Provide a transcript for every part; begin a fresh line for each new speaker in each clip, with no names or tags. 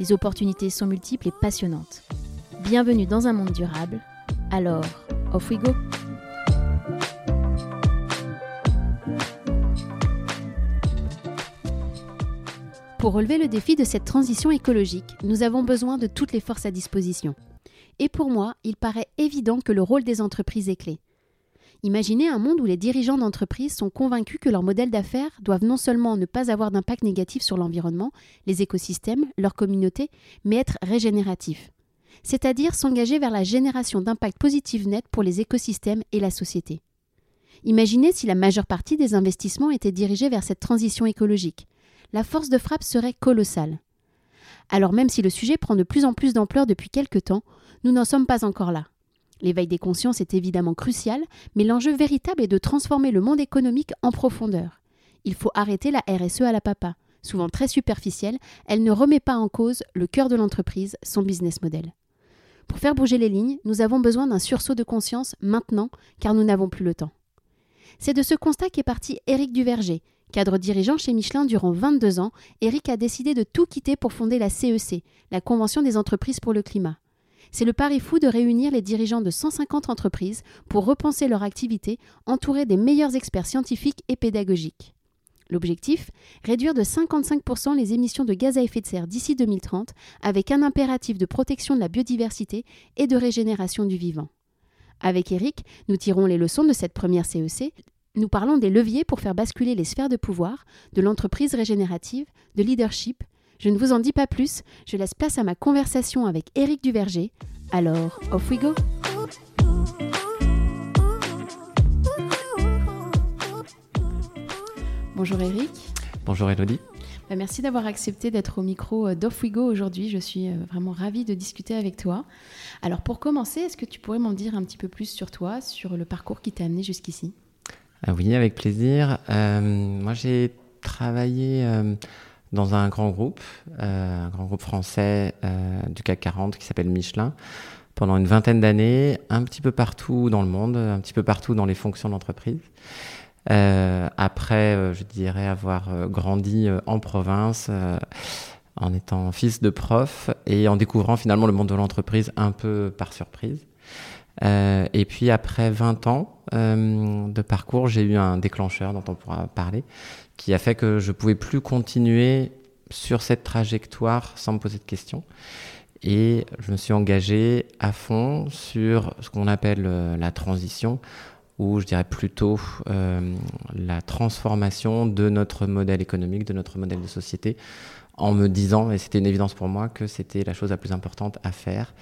Les opportunités sont multiples et passionnantes. Bienvenue dans un monde durable. Alors, off we go! Pour relever le défi de cette transition écologique, nous avons besoin de toutes les forces à disposition. Et pour moi, il paraît évident que le rôle des entreprises est clé. Imaginez un monde où les dirigeants d'entreprises sont convaincus que leurs modèles d'affaires doivent non seulement ne pas avoir d'impact négatif sur l'environnement, les écosystèmes, leur communauté, mais être régénératifs. C'est-à-dire s'engager vers la génération d'impact positif net pour les écosystèmes et la société. Imaginez si la majeure partie des investissements étaient dirigés vers cette transition écologique la force de frappe serait colossale. Alors même si le sujet prend de plus en plus d'ampleur depuis quelque temps, nous n'en sommes pas encore là. L'éveil des consciences est évidemment crucial, mais l'enjeu véritable est de transformer le monde économique en profondeur. Il faut arrêter la RSE à la papa. Souvent très superficielle, elle ne remet pas en cause le cœur de l'entreprise, son business model. Pour faire bouger les lignes, nous avons besoin d'un sursaut de conscience maintenant, car nous n'avons plus le temps. C'est de ce constat qu'est parti Éric Duverger, Cadre dirigeant chez Michelin durant 22 ans, Eric a décidé de tout quitter pour fonder la CEC, e la Convention des entreprises pour le climat. C'est le pari fou de réunir les dirigeants de 150 entreprises pour repenser leur activité entourés des meilleurs experts scientifiques et pédagogiques. L'objectif Réduire de 55% les émissions de gaz à effet de serre d'ici 2030 avec un impératif de protection de la biodiversité et de régénération du vivant. Avec Eric, nous tirons les leçons de cette première CEC, e nous parlons des leviers pour faire basculer les sphères de pouvoir, de l'entreprise régénérative, de leadership. Je ne vous en dis pas plus, je laisse place à ma conversation avec Éric Duverger. Alors, off we go Bonjour Éric.
Bonjour Elodie.
Bah, merci d'avoir accepté d'être au micro euh, d'Off We Go aujourd'hui. Je suis euh, vraiment ravie de discuter avec toi. Alors pour commencer, est-ce que tu pourrais m'en dire un petit peu plus sur toi, sur le parcours qui t'a amené jusqu'ici?
Ah oui, avec plaisir. Euh, moi, j'ai travaillé euh, dans un grand groupe, euh, un grand groupe français du CAC 40 qui s'appelle Michelin, pendant une vingtaine d'années, un petit peu partout dans le monde, un petit peu partout dans les fonctions d'entreprise. après, je dirais avoir grandi en province en étant fils de prof et en découvrant finalement le monde de l'entreprise un peu par surprise. Euh, et puis après 20 ans euh, de parcours, j'ai eu un déclencheur dont on pourra parler, qui a fait que je pouvais plus continuer sur cette trajectoire sans me poser de questions. Et je me suis engagé à fond sur ce qu'on appelle euh, la transition, ou je dirais plutôt euh, la transformation de notre modèle économique, de notre modèle de société, en me disant, et c'était une évidence pour moi, que c'était la chose la plus importante à faire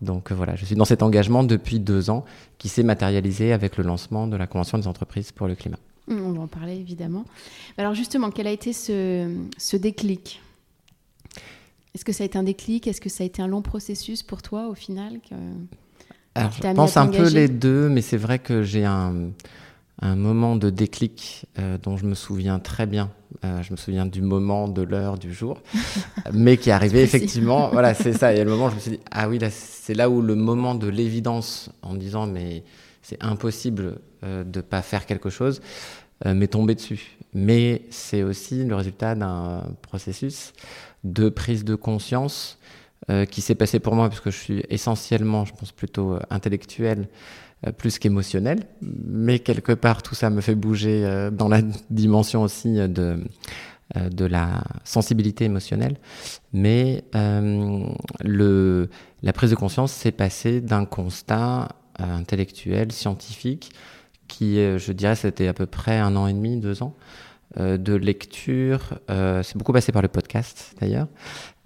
donc euh, voilà, je suis dans cet engagement depuis deux ans qui s'est matérialisé avec le lancement de la Convention des entreprises pour le climat.
On va en parler évidemment. Alors justement, quel a été ce, ce déclic? Est-ce que ça a été un déclic? Est-ce que ça a été un long processus pour toi au final que...
Alors, je pense un peu les deux, mais c'est vrai que j'ai un, un moment de déclic euh, dont je me souviens très bien. Euh, je me souviens du moment, de l'heure, du jour, mais qui est arrivé effectivement. voilà, c'est ça. Et le moment, je me suis dit, ah oui, c'est là où le moment de l'évidence, en disant, mais c'est impossible euh, de pas faire quelque chose, m'est tombé dessus. Mais c'est aussi le résultat d'un processus de prise de conscience qui s'est passé pour moi, puisque je suis essentiellement, je pense plutôt intellectuel, euh, plus qu'émotionnel, mais quelque part tout ça me fait bouger euh, dans la dimension aussi de, euh, de la sensibilité émotionnelle. Mais le, la prise de conscience s'est passée d'un constat intellectuel, scientifique, qui, je dirais, c'était à peu près un an et demi, deux ans, euh, de lecture, euh, c'est beaucoup passé par le podcast d'ailleurs,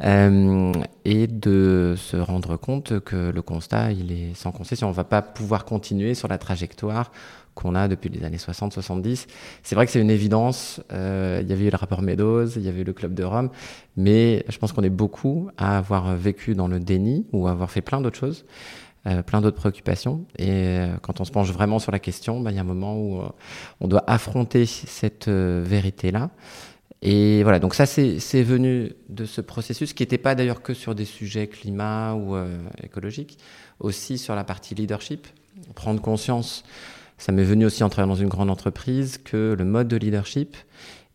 euh, et de se rendre compte que le constat, il est sans concession. On ne va pas pouvoir continuer sur la trajectoire qu'on a depuis les années 60-70. C'est vrai que c'est une évidence. Euh, il y avait eu le rapport Meadows, il y avait eu le Club de Rome, mais je pense qu'on est beaucoup à avoir vécu dans le déni ou à avoir fait plein d'autres choses. Euh, plein d'autres préoccupations. Et euh, quand on se penche vraiment sur la question, bah, il y a un moment où on doit affronter cette vérité-là. Et voilà, donc ça, c'est venu de ce processus qui n'était pas d'ailleurs que sur des sujets climat ou écologiques, aussi sur la partie leadership, prendre conscience ça m'est venu aussi en travaillant dans une grande entreprise que le mode de leadership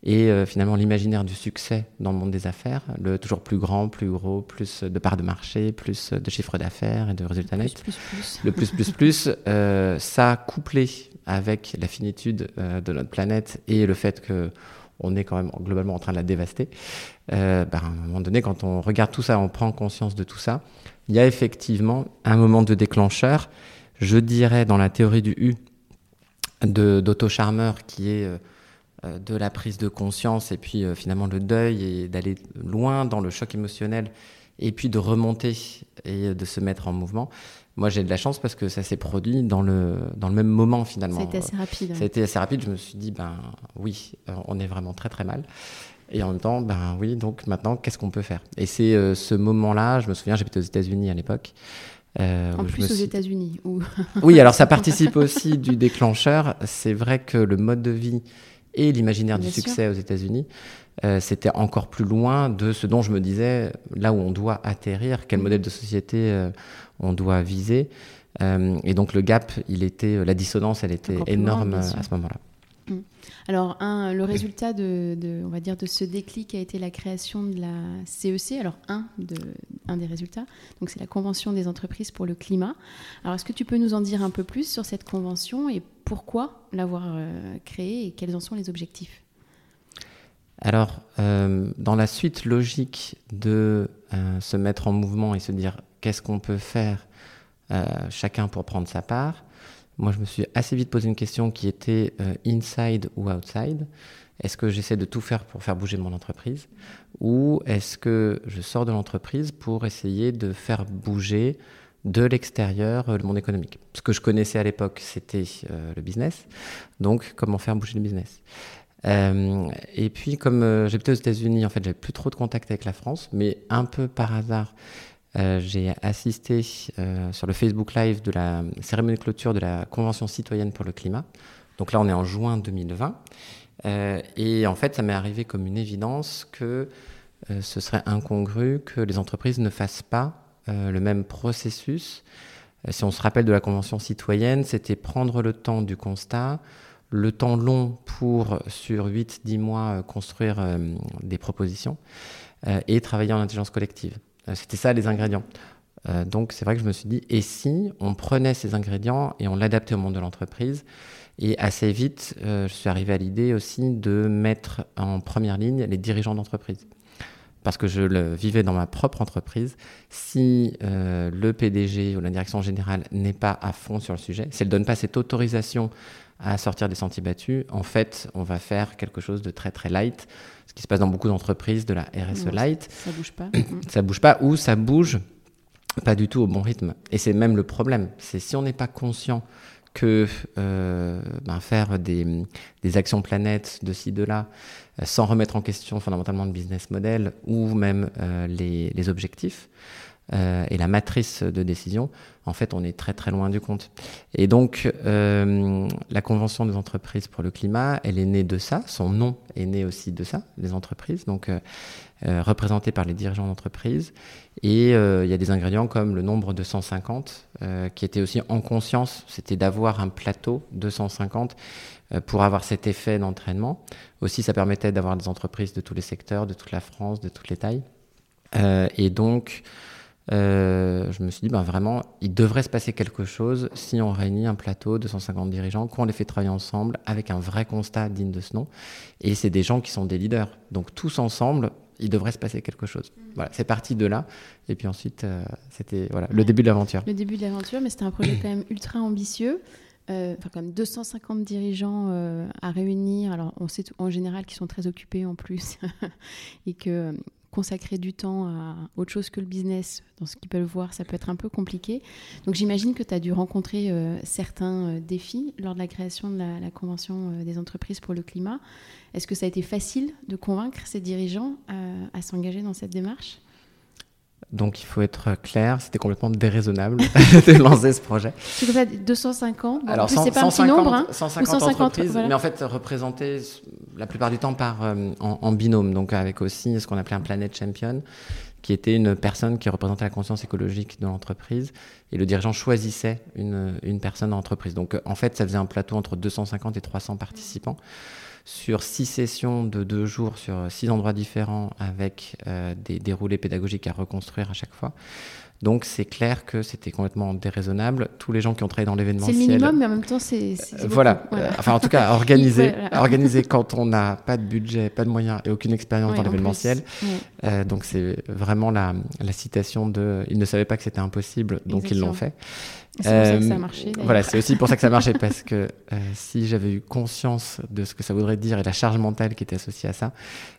et euh, finalement l'imaginaire du succès dans le monde des affaires, le toujours plus grand, plus gros, plus de parts de marché, plus de chiffre d'affaires et de résultats nets,
plus, plus,
le plus plus plus, euh, ça couplé avec la finitude euh, de notre planète et le fait que on est quand même globalement en train de la dévaster. Euh, bah, à un moment donné, quand on regarde tout ça, on prend conscience de tout ça, il y a effectivement un moment de déclencheur. Je dirais dans la théorie du U, d'Otto Charmer qui est de la prise de conscience et puis euh, finalement le deuil et d'aller loin dans le choc émotionnel et puis de remonter et de se mettre en mouvement. Moi, j'ai de la chance parce que ça s'est produit dans le, dans le même moment finalement.
C'était assez rapide.
Ça a été assez rapide. Je me suis dit, ben oui, on est vraiment très très mal. Et en même temps, ben oui, donc maintenant, qu'est-ce qu'on peut faire? Et c'est ce moment-là, je me souviens, j'étais aux États-Unis à l'époque.
Euh, en plus aux États-Unis.
oui, alors ça participe aussi du déclencheur. C'est vrai que le mode de vie et l'imaginaire du succès aux États-Unis, euh, c'était encore plus loin de ce dont je me disais, là où on doit atterrir, quel mm. modèle de société euh, on doit viser. et donc le gap, il était, la dissonance, elle était énorme à ce moment-là.
Mm. Alors, un, le résultat de, on va dire, de ce déclic a été la création de la CEC. E alors, un, de, un des résultats, donc c'est la Convention des entreprises pour le climat. Alors, est-ce que tu peux nous en dire un peu plus sur cette convention et pourquoi l'avoir euh, créée et quels en sont les objectifs?
Alors, euh, dans la suite logique de euh, se mettre en mouvement et se dire qu'est-ce qu'on peut faire chacun pour prendre sa part, moi, je me suis assez vite posé une question qui était euh, inside ou outside. Est-ce que j'essaie de tout faire pour faire bouger mon entreprise Ou est-ce que je sors de l'entreprise pour essayer de faire bouger de l'extérieur euh, le monde économique? Ce que je connaissais à l'époque, c'était euh, le business. Donc, comment faire bouger le business? Et puis, comme j'étais aux États-Unis, en fait, j'avais plus trop de contact avec la France, mais un peu par hasard, euh, j'ai assisté euh, sur le Facebook Live de la cérémonie de clôture de la Convention citoyenne pour le climat. Donc là, on est en juin 2020. Euh, et en fait, ça m'est arrivé comme une évidence que ce serait incongru que les entreprises ne fassent pas le même processus. si on se rappelle de la Convention citoyenne, c'était prendre le temps du constat, le temps long pour, sur 8-10 mois, construire des propositions et travailler en intelligence collective. Euh, c'était ça les ingrédients. Euh, donc c'est vrai que je me suis dit, et si on prenait ces ingrédients et on l'adaptait au monde de l'entreprise? Et assez vite, euh, je suis arrivé à l'idée aussi de mettre en première ligne les dirigeants d'entreprise. Parce que je le vivais dans ma propre entreprise. Si le PDG ou la direction générale n'est pas à fond sur le sujet, si elle ne donne pas cette autorisation à sortir des sentiers battus, en fait, on va faire quelque chose de très très light ce qui se passe dans beaucoup d'entreprises, de la RSE light.
Ça bouge pas.
ça bouge pas ou ça bouge pas du tout au bon rythme. Et c'est même le problème. C'est si on n'est pas conscient que euh, ben faire des, des, actions planètes de ci, de là, euh, sans remettre en question fondamentalement le business model ou même euh, les, les, objectifs, euh, et la matrice de décision, en fait, on est très très loin du compte. Et donc, euh, la Convention des entreprises pour le climat, elle est née de ça. Son nom est né aussi de ça, les entreprises, donc euh, représentées par les dirigeants d'entreprise. Et il y a des ingrédients comme le nombre de 150, qui était aussi en conscience, c'était d'avoir un plateau de 150 pour avoir cet effet d'entraînement. Aussi, ça permettait d'avoir des entreprises de tous les secteurs, de toute la France, de toutes les tailles. et donc, euh, je me suis dit, ben vraiment, il devrait se passer quelque chose si on réunit un plateau de 150 dirigeants, qu'on les fait travailler ensemble avec un vrai constat digne de ce nom. Et c'est des gens qui sont des leaders. Donc tous ensemble, il devrait se passer quelque chose. Voilà, c'est parti de là. Et puis ensuite, euh, c'était voilà, le début de l'aventure.
Le début de l'aventure, mais c'était un projet quand même ultra ambitieux. Euh, enfin, quand même 250 dirigeants à réunir. Alors, on sait en général qu'ils sont très occupés en plus et que consacrer du temps à autre chose que le business, dans ce qu'ils peuvent voir, ça peut être un peu compliqué. Donc j'imagine que tu as dû rencontrer certains défis lors de la création de la, Convention des entreprises pour le climat. Est-ce que ça a été facile de convaincre ces dirigeants à s'engager dans cette démarche?
Donc il faut être clair, c'était complètement déraisonnable de lancer ce projet.
Tu veux 250
Alors c'est pas un petit nombre, hein, 150, entreprises, mais en fait représentées la plupart du temps par euh, en, binôme, donc avec aussi ce qu'on appelait un Planet Champion, qui était une personne qui représentait la conscience écologique de l'entreprise, et le dirigeant choisissait une, personne dans l'entreprise. Donc en fait, ça faisait un plateau entre 250 et 300 participants sur six sessions de deux jours sur six endroits différents avec euh, des déroulés pédagogiques à reconstruire à chaque fois. Donc c'est clair que c'était complètement déraisonnable. Tous les gens qui ont travaillé dans l'événementiel.
C'est le minimum, mais en même temps c'est.
Euh, voilà. enfin en tout cas organiser, organiser quand on n'a pas de budget, pas de moyens et aucune expérience dans l'événementiel. Euh, donc c'est vraiment la, la, citation de. Ils ne savaient pas que c'était impossible, donc ils l'ont fait.
C'est pour ça que ça a marché.
Voilà, c'est aussi pour ça que ça marchait parce que euh, si j'avais eu conscience de ce que ça voudrait dire et la charge mentale qui était associée à ça,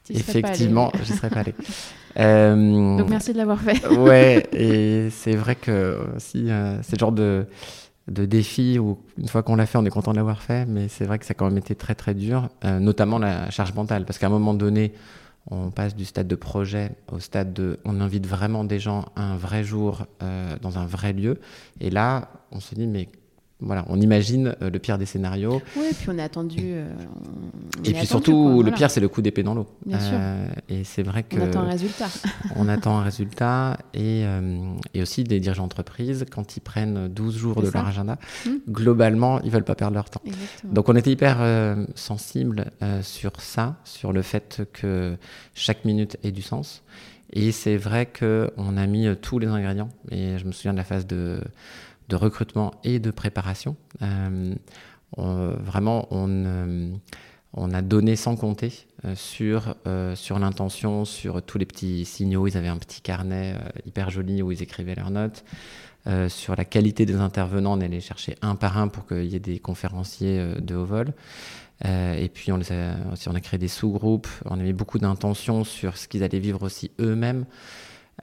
effectivement, j'y serais pas allé.
Euh, Donc merci de l'avoir fait.
ouais, et c'est vrai que si euh, c'est le genre de de défi où une fois qu'on l'a fait, on est content de l'avoir fait, mais c'est vrai que ça a quand même été très très dur, notamment la charge mentale, parce qu'à un moment donné, on passe du stade de projet au stade de on invite vraiment des gens un vrai jour euh, dans un vrai lieu. Et là, on se dit, mais voilà, on imagine euh, le pire des scénarios.
Oui, et puis on est attendu. Euh,
et puis surtout, le pire, c'est le coup d'épée dans l'eau.
Bien sûr.
Euh, et c'est vrai que.
On attend un résultat.
on attend un résultat. Et, et aussi, des dirigeants d'entreprise, quand ils prennent 12 jours de leur agenda, hmm. globalement, ils veulent pas perdre leur temps.
Exactement.
Donc, on était hyper sensible sur ça, sur le fait que chaque minute ait du sens. Et c'est vrai qu'on a mis tous les ingrédients. Et je me souviens de la phase de de recrutement et de préparation. Euh, vraiment, on, euh, on, a donné sans compter euh, sur, sur l'intention, sur tous les petits signaux. Ils avaient un petit carnet hyper joli où ils écrivaient leurs notes. sur la qualité des intervenants, on allait chercher un par un pour qu'il y ait des conférenciers de haut vol. et puis on, a, on a créé des sous-groupes, on a mis beaucoup d'intention sur ce qu'ils allaient vivre aussi eux-mêmes.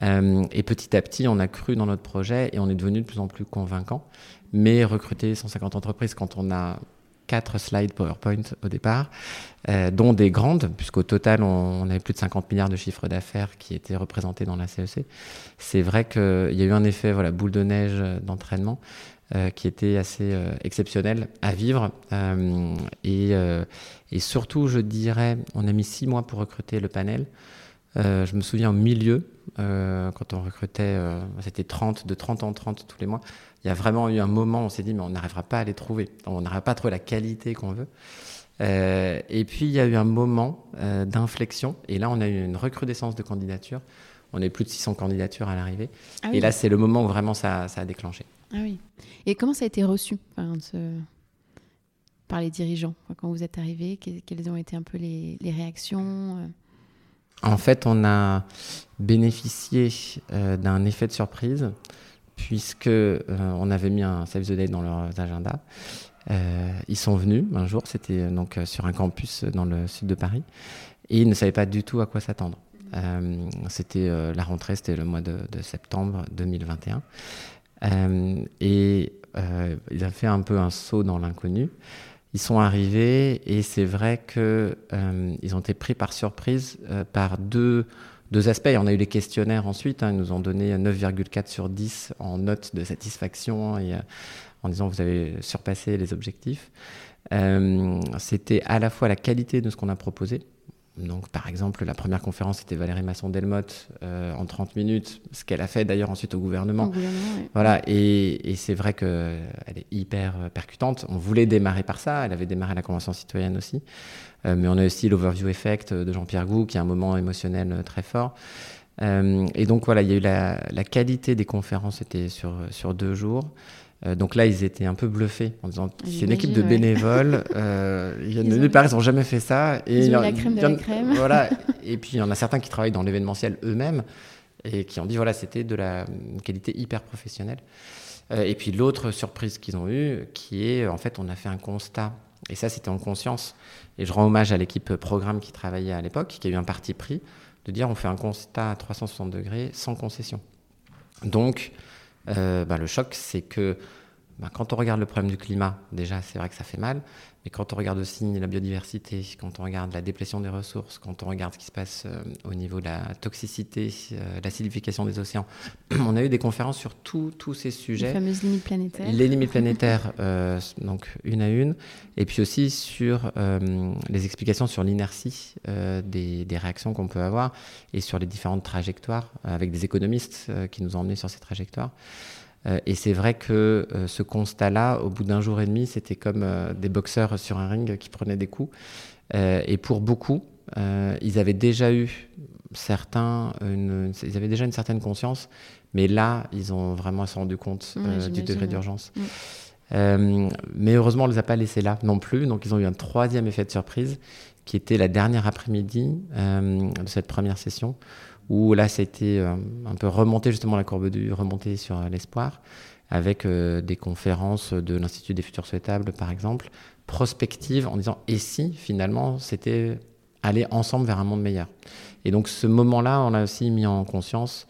Euh, et petit à petit, on a cru dans notre projet et on est devenu de plus en plus convaincant. Mais recruter 150 entreprises quand on a quatre slides PowerPoint au départ, euh, dont des grandes, puisqu'au total, on, avait plus de 50 milliards de chiffres d'affaires qui étaient représentés dans la CEC. C'est vrai qu'il y a eu un effet voilà, boule de neige d'entraînement euh, qui était assez exceptionnel à vivre. Et, et, surtout, je dirais, on a mis six mois pour recruter le panel. Je me souviens au milieu, euh, quand on recrutait, euh, c'était 30, de 30 en 30 tous les mois. Il y a vraiment eu un moment où on s'est dit, mais on n'arrivera pas à les trouver. On n'arrivera pas à trouver la qualité qu'on veut. Euh, et puis, il y a eu un moment d'inflexion. Et là, on a eu une recrudescence de candidatures. On eu plus de 600 candidatures à l'arrivée. Ah et là, c'est le moment où vraiment ça, ça, a déclenché.
Ah oui. Et comment ça a été reçu par les dirigeants quand vous êtes arrivé Quelles ont été un peu les, les réactions
en fait, on a bénéficié euh, d'un effet de surprise puisque euh, on avait mis un Save the Day dans leurs agendas. Euh, ils sont venus un jour, c'était donc sur un campus dans le sud de Paris, et ils ne savaient pas du tout à quoi s'attendre. c'était la rentrée, c'était le mois de, de septembre 2021, et ils ont fait un peu un saut dans l'inconnu. Ils sont arrivés et c'est vrai qu'ils euh, ont été pris par surprise euh, par deux, deux aspects. On a eu les questionnaires ensuite, hein, ils nous ont donné 9,4 sur 10 en note de satisfaction et, euh, en disant vous avez surpassé les objectifs. C'était à la fois la qualité de ce qu'on a proposé, donc, par exemple, la première conférence, c'était Valérie Masson-Delmotte euh, en 30 minutes, ce qu'elle a fait d'ailleurs ensuite au gouvernement. Voilà, et, c'est vrai qu'elle est hyper euh, percutante. On voulait démarrer par ça, elle avait démarré la Convention citoyenne aussi. Euh, mais on a aussi l'Overview Effect de Jean-Pierre Gou, qui est un moment émotionnel très fort. et donc, voilà, il y a eu la, la qualité des conférences, c'était sur, sur deux jours. Euh, donc là, ils étaient un peu bluffés en disant c'est une équipe de bénévoles. euh, il y a nulle part, ils n'ont jamais fait ça.
Et ils ont la crème de la crème.
Voilà. et puis il y en a certains qui travaillent dans l'événementiel eux-mêmes et qui ont dit voilà, c'était de la qualité hyper professionnelle. Euh, et puis l'autre surprise qu'ils ont eue, qui est en fait, on a fait un constat. Et ça, c'était en conscience. Et je rends hommage à l'équipe programme qui travaillait à l'époque, qui a eu un parti pris de dire on fait un constat à 360 degrés sans concession. Donc, bah, le choc, c'est que bah, quand on regarde le problème du climat, déjà, c'est vrai que ça fait mal. Mais quand on regarde aussi la biodiversité, quand on regarde la déplétion des ressources, quand on regarde ce qui se passe euh, au niveau de la toxicité, euh, l'acidification des océans, on a eu des conférences sur tous ces sujets. Les
fameuses limites planétaires.
Les limites planétaires, euh, donc une à une. Et puis aussi sur les explications sur l'inertie des, des, réactions qu'on peut avoir et sur les différentes trajectoires, avec des économistes qui nous ont emmenés sur ces trajectoires. Euh, et c'est vrai que euh, ce constat-là, au bout d'un jour et demi, c'était comme euh, des boxeurs sur un ring qui prenaient des coups. et pour beaucoup, ils avaient déjà eu certains, une, ils avaient déjà une certaine conscience, mais là, ils ont vraiment se rendu compte du degré d'urgence. Mais heureusement, on ne les a pas laissés là non plus. Donc, ils ont eu un troisième effet de surprise, qui était la dernière après-midi de cette première session, où là, c'était euh, un peu remonter justement la courbe du remonter sur euh, l'espoir, avec euh, des conférences de l'Institut des futurs souhaitables, par exemple, prospectives, en disant et si finalement c'était aller ensemble vers un monde meilleur? Et donc ce moment-là, on l'a aussi mis en conscience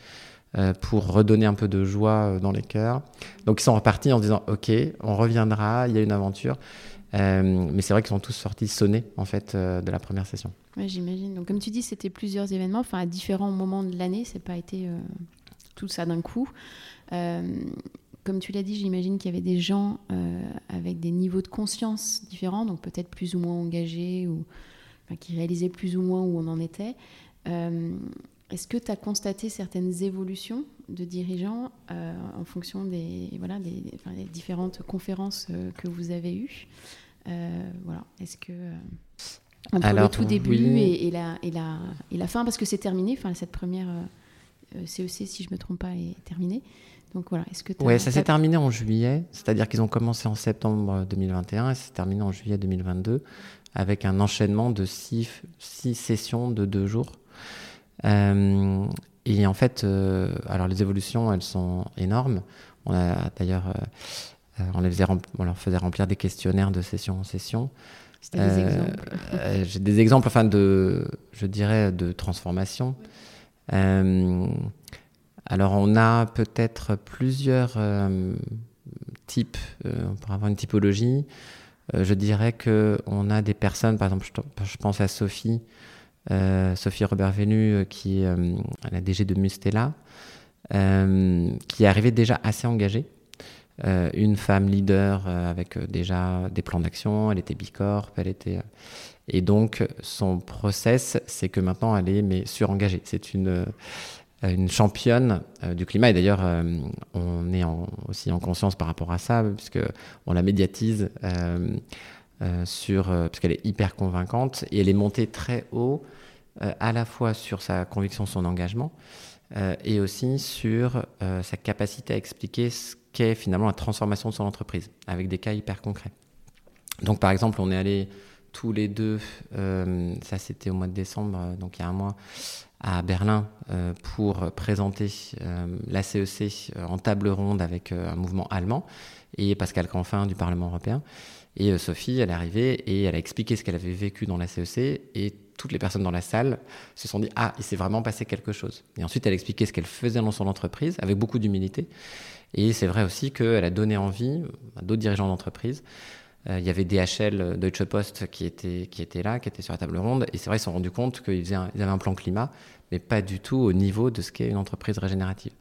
pour redonner un peu de joie dans les cœurs. Donc ils sont repartis en disant ok, on reviendra, il y a une aventure. Euh, mais c'est vrai qu'ils sont tous sortis sonnés en fait euh, de la première session.
J'imagine. Donc comme tu dis, c'était plusieurs événements, enfin à différents moments de l'année. C'est pas été euh, tout ça d'un coup. comme tu l'as dit, j'imagine qu'il y avait des gens avec des niveaux de conscience différents, donc peut-être plus ou moins engagés ou qui réalisaient plus ou moins où on en était. Est-ce que tu as constaté certaines évolutions de dirigeants en fonction des, voilà, des, des différentes conférences que vous avez eues? Euh, voilà. Est-ce que euh, entre Alors, le tout début et, la, et, la, et la fin, parce que c'est terminé, enfin cette première CEC, euh, si je me trompe pas, est terminée. Donc voilà, est-ce que
Ouais, ça s'est terminé en juillet, c'est-à-dire qu'ils ont commencé en septembre 2021 et c'est terminé en juillet 2022 avec un enchaînement de six, six sessions de deux jours. Et en fait, alors les évolutions, elles sont énormes. On a d'ailleurs euh, on, les faisait on leur faisait remplir des questionnaires de session en session.
Des euh, exemples.
Euh, j'ai des exemples, enfin de, je dirais, de transformation. alors on a peut-être plusieurs types, on pourrait avoir une typologie. je dirais que on a des personnes, par exemple, je, pense à Sophie, Sophie Robert Venu, qui est la DG de Mustela, qui est arrivée déjà assez engagée. Euh, une femme leader euh, avec euh, déjà des plans d'action, elle était bicorp, elle était... et donc son process, c'est que maintenant elle est mais surengagée. C'est une une championne du climat. Et d'ailleurs on est aussi en conscience par rapport à ça puisque on la médiatise sur parce qu'elle est hyper convaincante et elle est montée très haut à la fois sur sa conviction, son engagement et aussi sur sa capacité à expliquer ce qu'est finalement la transformation de son entreprise, avec des cas hyper concrets. Donc par exemple, on est allé tous les deux, euh, ça c'était au mois de décembre, euh, donc il y a un mois, à Berlin euh, pour présenter la CEC en table ronde avec un mouvement allemand et Pascal Canfin du Parlement européen. Et Sophie, elle est arrivée et elle a expliqué ce qu'elle avait vécu dans la CEC et toutes les personnes dans la salle se sont dit Ah, il s'est vraiment passé quelque chose. Et ensuite, elle a expliqué ce qu'elle faisait dans son entreprise avec beaucoup d'humilité. Et c'est vrai aussi qu'elle a donné envie à d'autres dirigeants d'entreprise. Euh, il y avait DHL, Deutsche Post qui était, qui là, qui était sur la table ronde. Et c'est vrai, ils se sont rendus compte qu'ils avaient un plan climat, mais pas du tout au niveau de ce qu'est une entreprise régénérative.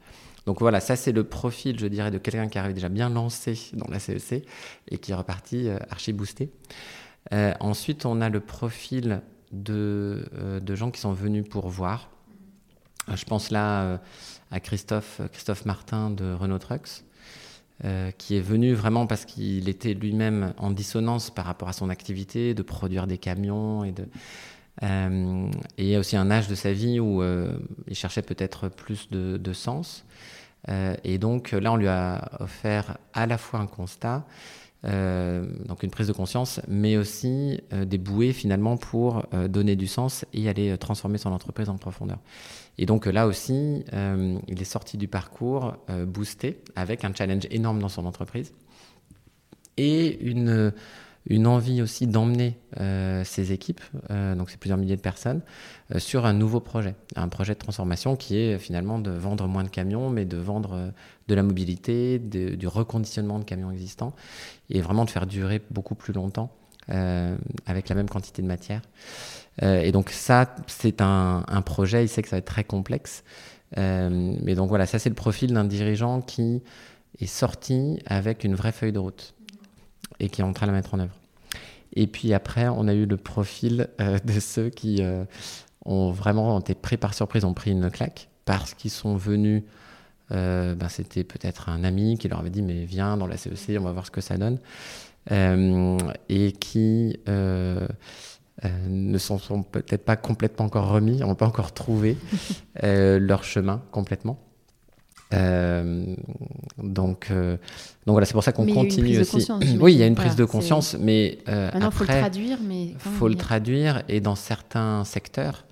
Donc voilà, ça c'est le profil, je dirais, de quelqu'un qui arrive déjà bien lancé dans la CEC e et qui est reparti euh, archi boosté. Euh, ensuite, on a le profil de, de gens qui sont venus pour voir. Je pense là à Christophe, Christophe Martin de Renault Trucks, euh, qui est venu vraiment parce qu'il était lui-même en dissonance par rapport à son activité de produire des camions et de euh, et il y a aussi un âge de sa vie où euh, il cherchait peut-être plus de, sens. et donc là, on lui a offert à la fois un constat, donc une prise de conscience, mais aussi des bouées finalement pour donner du sens et aller transformer son entreprise en profondeur. Et donc là aussi, euh, il est sorti du parcours euh, boosté avec un challenge énorme dans son entreprise et une, une envie aussi d'emmener euh, ces équipes, euh, donc c'est plusieurs milliers de personnes, euh, sur un nouveau projet, un projet de transformation qui est finalement de vendre moins de camions, mais de vendre de la mobilité, du reconditionnement de camions existants, et vraiment de faire durer beaucoup plus longtemps avec la même quantité de matière. et donc ça, c'est un, un, projet, il sait que ça va être très complexe, mais donc voilà, ça c'est le profil d'un dirigeant qui est sorti avec une vraie feuille de route et qui est en train de la mettre en œuvre. Et puis après, on a eu le profil euh, de ceux qui euh, ont vraiment été pris par surprise, ont pris une claque parce qu'ils sont venus. Euh, ben, c'était peut-être un ami qui leur avait dit mais viens dans la CEC, on va voir ce que ça donne, et qui ne s'en sont peut-être pas complètement encore remis, n'ont pas encore trouvé leur chemin complètement. Euh, donc, euh, donc voilà, c'est pour ça qu'on continue aussi. oui, il y a une prise de conscience, mais
euh, Maintenant, il faut le traduire, mais
faut le traduire. Et dans certains secteurs,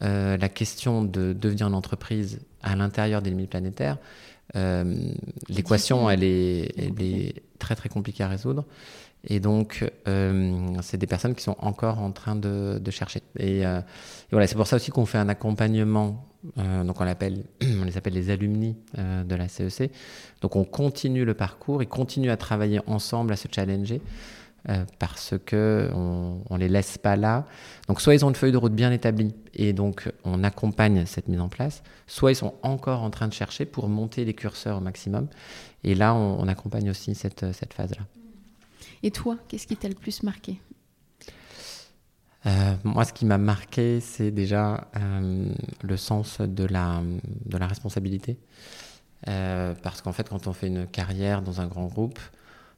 la question de devenir une entreprise à l'intérieur des limites planétaires, l'équation, elle est, elle est très très compliquée à résoudre. Et donc, c'est des personnes qui sont encore en train de, chercher. Et, et voilà, c'est pour ça aussi qu'on fait un accompagnement euh, donc on, on, les appelle les alumni euh, de la CEC. Donc on continue le parcours, ils continuent à travailler ensemble, à se challenger, euh, parce que on, les laisse pas là. Donc soit ils ont une feuille de route bien établie et donc on accompagne cette mise en place, soit ils sont encore en train de chercher pour monter les curseurs au maximum. Et là, on, on accompagne aussi cette phase-là.
Et toi, qu'est-ce qui t'a le plus marqué?
Euh, moi, ce qui m'a marqué, c'est déjà euh, le sens de la, responsabilité. Euh, parce qu'en fait, quand on fait une carrière dans un grand groupe,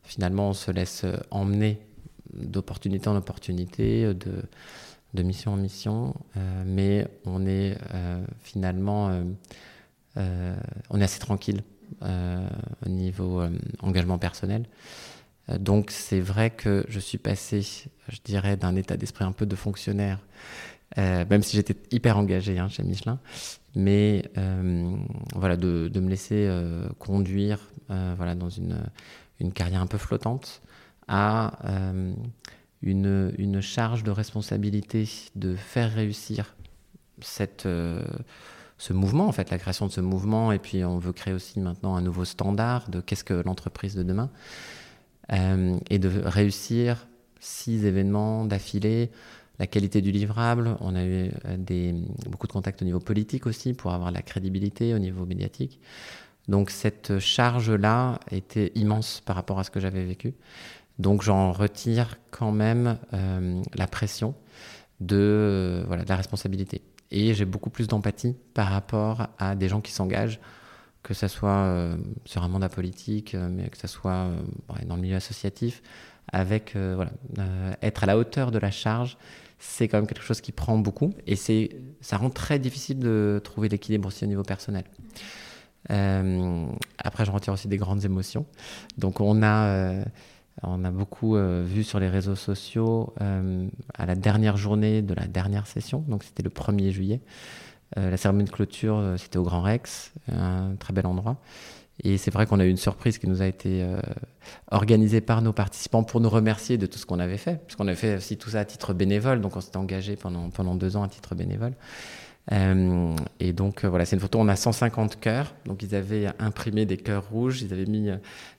finalement, on se laisse emmener d'opportunité en opportunité, de, mission en mission, mais on est finalement assez tranquille au niveau engagement personnel. Donc c'est vrai que je suis passé, je dirais, d'un état d'esprit un peu de fonctionnaire, euh, même si j'étais hyper engagé hein, chez Michelin, mais euh, voilà, de, me laisser euh, conduire voilà, dans une, une, carrière un peu flottante à une, une, charge de responsabilité de faire réussir cette ce mouvement, en fait, la création de ce mouvement, et puis on veut créer aussi maintenant un nouveau standard de qu'est-ce que l'entreprise de demain. Euh, et de réussir six événements d'affilée, la qualité du livrable. On a eu euh, beaucoup de contacts au niveau politique aussi pour avoir la crédibilité au niveau médiatique. Donc cette charge-là était immense par rapport à ce que j'avais vécu. Donc j'en retire quand même euh, la pression de, voilà, de la responsabilité. Et j'ai beaucoup plus d'empathie par rapport à des gens qui s'engagent que ce soit euh, sur un mandat politique, euh, mais que ce soit euh, dans le milieu associatif, avec voilà, être à la hauteur de la charge, c'est quand même quelque chose qui prend beaucoup et c'est, ça rend très difficile de trouver l'équilibre aussi au niveau personnel. après, je retire aussi des grandes émotions. Donc, on a, on a beaucoup vu sur les réseaux sociaux à la dernière journée de la dernière session, donc c'était le 1er juillet. Euh, la cérémonie de clôture, euh, c'était au Grand Rex, un très bel endroit. Et c'est vrai qu'on a eu une surprise qui nous a été euh, organisée par nos participants pour nous remercier de tout ce qu'on avait fait, puisqu'on avait fait aussi tout ça à titre bénévole, donc on s'était engagé pendant, pendant deux ans à titre bénévole. et donc voilà, c'est une photo, on a 150 cœurs, donc ils avaient imprimé des cœurs rouges, ils avaient mis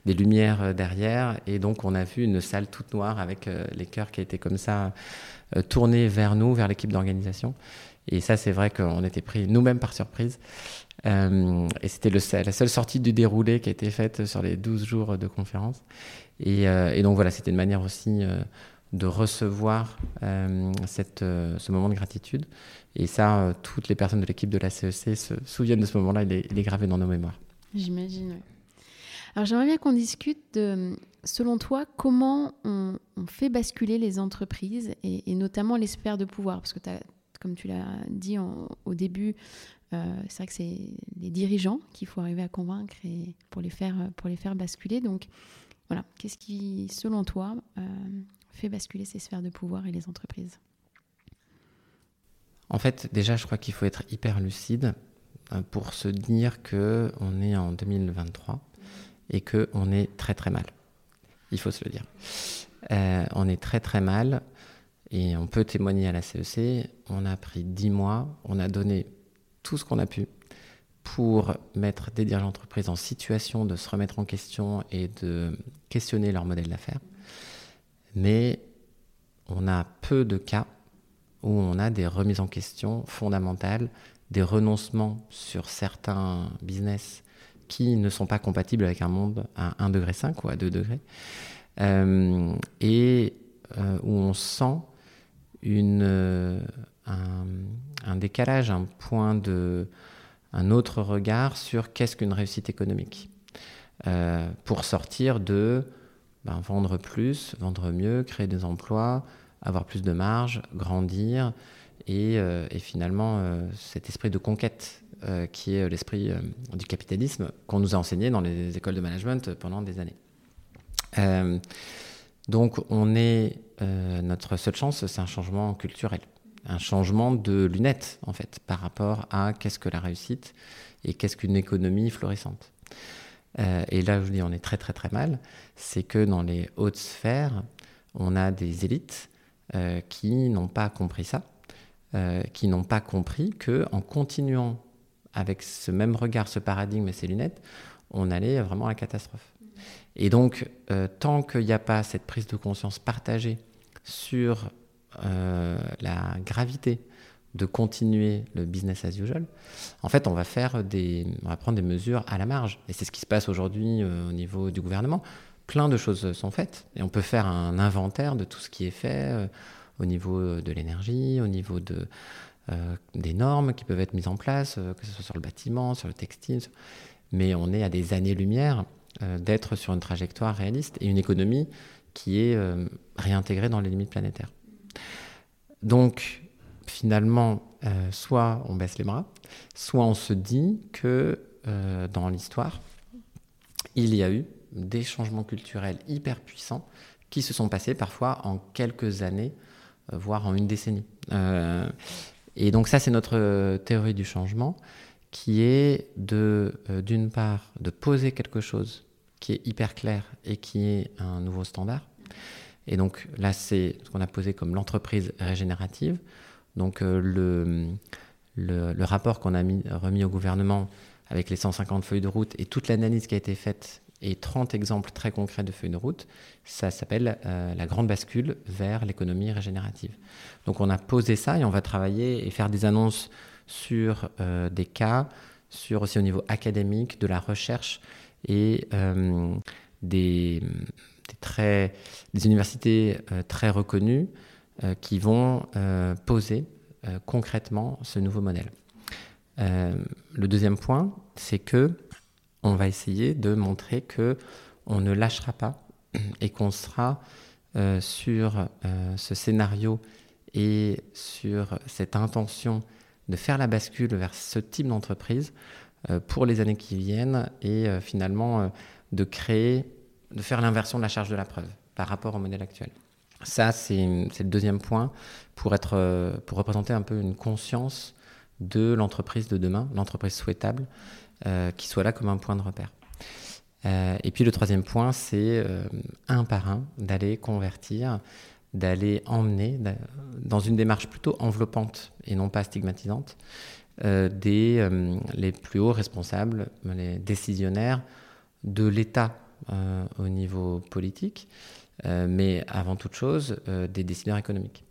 des lumières derrière, et donc on a vu une salle toute noire avec les cœurs qui étaient comme ça tournés vers nous, vers l'équipe d'organisation. Et ça, c'est vrai qu'on était pris nous-mêmes par surprise. Euh, et c'était la seule sortie du déroulé qui a été faite sur les 12 jours de conférence. Et, euh, donc voilà, c'était une manière aussi euh, de recevoir cette, ce moment de gratitude. Et ça, toutes les personnes de l'équipe de la CEC se souviennent de ce moment-là, il, est gravé dans nos mémoires.
J'imagine, oui. Alors j'aimerais bien qu'on discute de, selon toi, comment on, fait basculer les entreprises et, et notamment les sphères de pouvoir Parce que tu as comme tu l'as dit au début, euh, c'est vrai que c'est les dirigeants qu'il faut arriver à convaincre et pour les faire, pour les faire basculer. Donc voilà, qu'est-ce qui, selon toi, euh, fait basculer ces sphères de pouvoir et les entreprises?
En fait, déjà, je crois qu'il faut être hyper lucide euh, pour se dire que on est en 2023 et que on est très très mal. Il faut se le dire. on est très très mal. Et on peut témoigner à la CEC. On a pris 10 mois. On a donné tout ce qu'on a pu pour mettre des dirigeants d'entreprise en situation de se remettre en question et de questionner leur modèle d'affaires. Mais on a peu de cas où on a des remises en question fondamentales, des renoncements sur certains business qui ne sont pas compatibles avec un monde à 1,5 degré ou à 2 degrés, euh, et euh, où on sent euh, un, décalage, un point de, un autre regard sur qu'est-ce qu'une réussite économique, pour sortir de ben, vendre plus, vendre mieux, créer des emplois, avoir plus de marge, grandir, et, euh, finalement euh, cet esprit de conquête euh, qui est l'esprit du capitalisme qu'on nous a enseigné dans les écoles de management pendant des années. Donc on est notre seule chance, c'est un changement culturel, un changement de lunettes en fait par rapport à qu'est-ce que la réussite et qu'est-ce qu'une économie florissante. et là, je vous dis, on est très très très mal. C'est que dans les hautes sphères, on a des élites euh, qui n'ont pas compris ça, euh, qui n'ont pas compris que en continuant avec ce même regard, ce paradigme et ces lunettes, on allait vraiment à la catastrophe. Et donc, euh, tant qu'il n'y a pas cette prise de conscience partagée sur la gravité de continuer le business as usual, en fait, on va faire des, on va prendre des mesures à la marge. Et c'est ce qui se passe aujourd'hui au niveau du gouvernement plein de choses sont faites et on peut faire un inventaire de tout ce qui est fait euh, au niveau de l'énergie, au niveau de, euh, des normes qui peuvent être mises en place, euh, que ce soit sur le bâtiment, sur le textile. Mais on est à des années-lumière d'être sur une trajectoire réaliste et une économie qui est réintégrée dans les limites planétaires. Donc, finalement, soit on baisse les bras, soit on se dit que dans l'histoire, il y a eu des changements culturels hyper puissants qui se sont passés parfois en quelques années, euh, voire en une décennie. Euh, et donc ça, c'est notre théorie du changement, qui est de, euh, d'une part, de poser quelque chose qui est hyper clair et qui est un nouveau standard. Et donc là, c'est ce qu'on a posé comme l'entreprise régénérative. Donc le, le, le, rapport qu'on a mis, remis au gouvernement avec les 150 feuilles de route et toute l'analyse qui a été faite et 30 exemples très concrets de feuilles de route. Ça s'appelle euh, la grande bascule vers l'économie régénérative. Donc on a posé ça et on va travailler et faire des annonces sur euh, des cas, sur aussi au niveau académique, de la recherche et euh, des, des universités très reconnues qui vont poser concrètement ce nouveau modèle. le deuxième point, c'est que on va essayer de montrer que on ne lâchera pas et qu'on sera euh, sur euh, ce scénario et sur cette intention de faire la bascule vers ce type d'entreprise euh, pour les années qui viennent et finalement de créer, de faire l'inversion de la charge de la preuve par rapport au modèle actuel. Ça, c'est le deuxième point pour, être, pour représenter un peu une conscience de l'entreprise de demain, l'entreprise souhaitable, euh, qui soit là comme un point de repère. Euh, et puis le troisième point, c'est euh, un par un d'aller convertir, d'aller emmener dans une démarche plutôt enveloppante et non pas stigmatisante des, les plus hauts responsables, les décisionnaires de l'État au niveau politique, mais avant toute chose des décideurs économiques.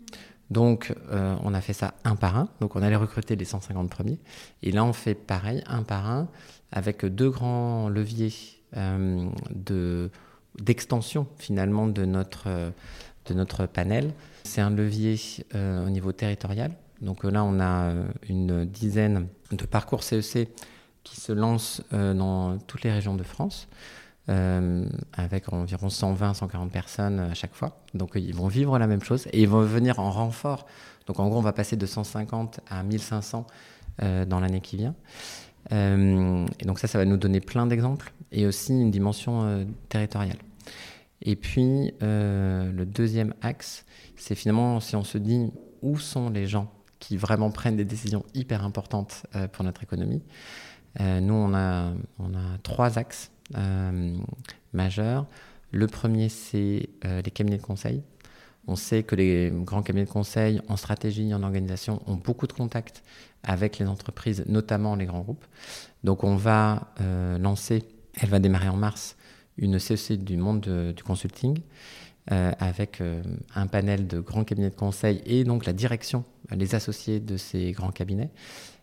Donc, euh, on a fait ça un par un. Donc, on allait recruter les 150 premiers. Et là, on fait pareil, un par un, avec deux grands leviers euh, d'extension, finalement, de notre, de notre panel. C'est un levier euh, au niveau territorial. Donc là, on a une dizaine de parcours CEC e qui se lancent dans toutes les régions de France. Euh, avec environ 120-140 personnes à chaque fois. Donc ils vont vivre la même chose et ils vont venir en renfort. Donc en gros, on va passer de 150 à 1500 euh, dans l'année qui vient. Euh, et donc ça, ça va nous donner plein d'exemples et aussi une dimension territoriale. Et puis le deuxième axe, c'est finalement si on se dit où sont les gens qui vraiment prennent des décisions hyper importantes pour notre économie. nous, on a, on a trois axes euh, majeur. Le premier, c'est les cabinets de conseil. On sait que les grands cabinets de conseil en stratégie, en organisation, ont beaucoup de contacts avec les entreprises, notamment les grands groupes. Donc on va lancer, elle va démarrer en mars, une CEC du monde du consulting euh, avec euh, un panel de grands cabinets de conseil et donc la direction, les associés de ces grands cabinets.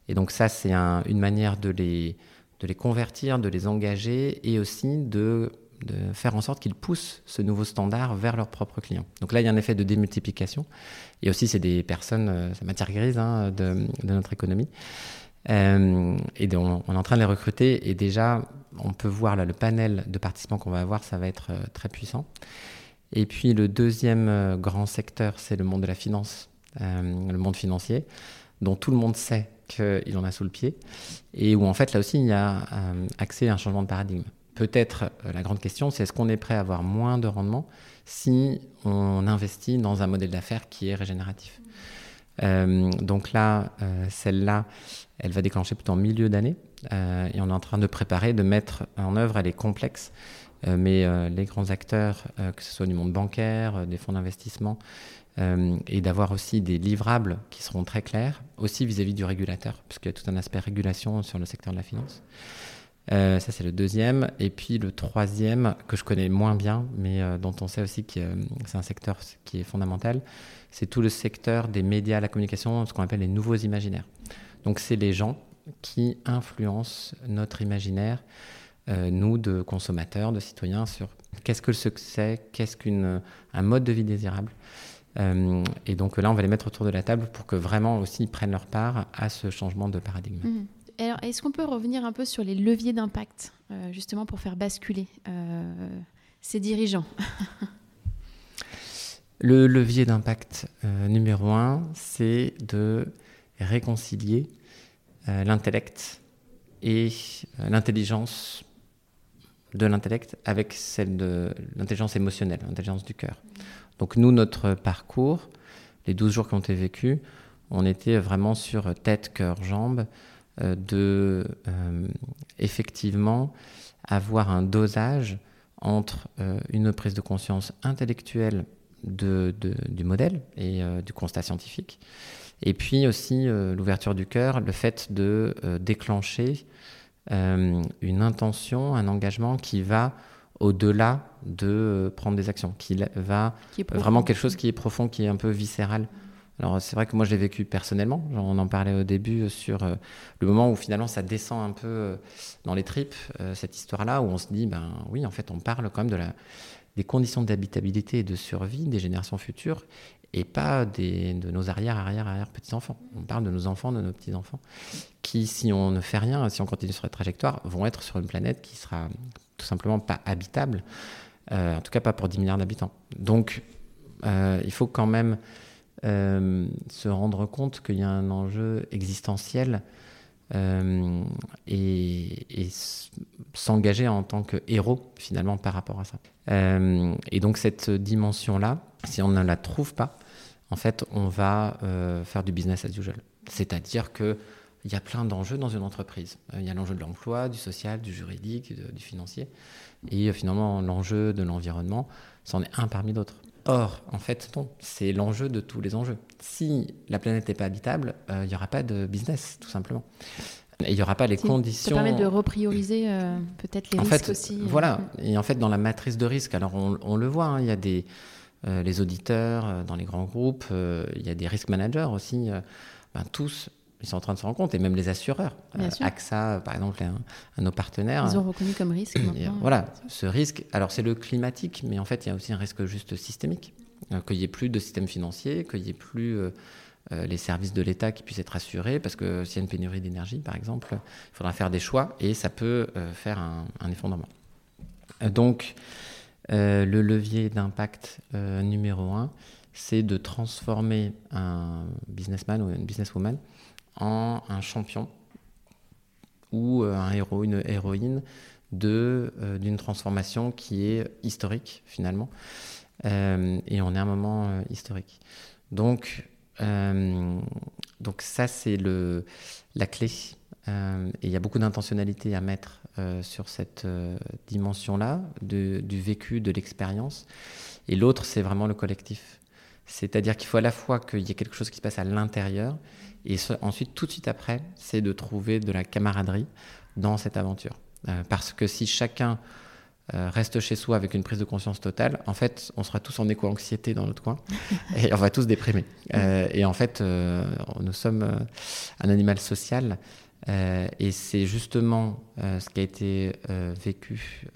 Et donc ça, c'est une manière de les, de les convertir, de les engager et aussi de, faire en sorte qu'ils poussent ce nouveau standard vers leurs propres clients. Donc là, il y a un effet de démultiplication. Et aussi, c'est des personnes, euh, c'est matière grise hein, de, notre économie. Euh, et on est en train de les recruter. Et déjà, on peut voir là, le panel de participants qu'on va avoir, ça va être très puissant. Et puis le deuxième euh, grand secteur, c'est le monde de la finance, euh, le monde financier, dont tout le monde sait qu'il en a sous le pied, et où en fait là aussi il y a euh, accès à un changement de paradigme. Peut-être la grande question, c'est est-ce qu'on est prêt à avoir moins de rendement si on investit dans un modèle d'affaires qui est régénératif? Donc là, celle-là, elle va déclencher plutôt en milieu d'année. et on est en train de préparer, de mettre en œuvre, elle est complexe. Euh, mais euh, les grands acteurs, euh, que ce soit du monde bancaire, des fonds d'investissement, et d'avoir aussi des livrables qui seront très clairs, aussi vis-à-vis du régulateur, puisqu'il y a tout un aspect régulation sur le secteur de la finance. ça, c'est le deuxième. Et puis le troisième, que je connais moins bien, mais dont on sait aussi que c'est un secteur qui est fondamental, c'est tout le secteur des médias, la communication, ce qu'on appelle les nouveaux imaginaires. Donc, c'est les gens qui influencent notre imaginaire euh, nous, de consommateurs, de citoyens, sur qu'est-ce que le succès, qu'est-ce qu'un mode de vie désirable. Euh, et donc là, on va les mettre autour de la table pour que vraiment aussi ils prennent leur part à ce changement de paradigme.
Mmh. Alors, est-ce qu'on peut revenir un peu sur les leviers d'impact, euh, justement pour faire basculer ces dirigeants?
Le levier d'impact numéro un, c'est de réconcilier l'intellect et l'intelligence de l'intellect avec celle de l'intelligence émotionnelle, l'intelligence du cœur. Donc nous, notre parcours, les 12 jours qui ont été vécus, on était vraiment sur tête, cœur, jambes, euh, de euh, effectivement avoir un dosage entre euh, une prise de conscience intellectuelle du modèle et du constat scientifique, et puis aussi l'ouverture du cœur, le fait de déclencher euh, une intention, un engagement qui va au-delà de euh, prendre des actions, qui va vraiment quelque chose qui est profond, qui est un peu viscéral. Alors c'est vrai que moi je l'ai vécu personnellement, on en parlait au début sur euh, le moment où finalement ça descend un peu dans les tripes, cette histoire-là, où on se dit, ben oui, en fait on parle quand même de la, des conditions d'habitabilité et de survie des générations futures, et pas de nos arrière, arrière, arrière petits-enfants. On parle de nos enfants, de nos petits-enfants, qui, si on ne fait rien, si on continue sur cette trajectoire, vont être sur une planète qui sera tout simplement pas habitable, euh, en tout cas pas pour 10 milliards d'habitants. Donc, euh, il faut quand même euh, se rendre compte qu'il y a un enjeu existentiel et, et s'engager en tant que héros finalement par rapport à ça. et donc cette dimension-là, si on ne la trouve pas, en fait, on va euh, faire du business as usual. C'est-à-dire qu'il y a plein d'enjeux dans une entreprise. Euh, il y a l'enjeu de l'emploi, du social, du juridique, du financier. Et euh, finalement, l'enjeu de l'environnement, c'en est un parmi d'autres. Or, en fait, non, c'est l'enjeu de tous les enjeux. Si la planète n'est pas habitable, il n'y aura pas de business, tout simplement. Il n'y aura pas les conditions.
Ça permet de reprioriser peut-être les
en
risques
fait,
aussi.
Voilà. Et en fait, dans la matrice de risque, alors on, le voit, hein, il y a des les auditeurs euh, dans les grands groupes, euh, il y a des risk managers aussi, ben, tous ils sont en train de se rendre compte, et même les assureurs. AXA, par exemple, un, un, de nos partenaires.
Ils ont reconnu comme risque.
voilà, ce risque. Alors, c'est le climatique, mais en fait, il y a aussi un risque juste systémique. qu'il n'y ait plus de système financier, qu'il n'y ait plus les services de l'État qui puissent être assurés, parce que s'il y a une pénurie d'énergie, par exemple, il faudra faire des choix, et ça peut faire un, un effondrement. donc, euh, le levier d'impact euh, numéro un, c'est de transformer un businessman ou une businesswoman en un champion ou euh, un héros, une héroïne d'une transformation qui est historique finalement. et on est à un moment historique. Donc, donc ça, c'est la clé et il y a beaucoup d'intentionnalité à mettre sur cette dimension-là, du vécu, de l'expérience. Et l'autre, c'est vraiment le collectif. C'est-à-dire qu'il faut à la fois qu'il y ait quelque chose qui se passe à l'intérieur, et ensuite, tout de suite après, c'est de trouver de la camaraderie dans cette aventure. Euh, parce que si chacun euh, reste chez soi avec une prise de conscience totale, en fait, on sera tous en éco-anxiété dans notre coin et on va tous déprimer. Euh, et en fait, nous sommes un animal social. Et c'est justement ce qui a été vécu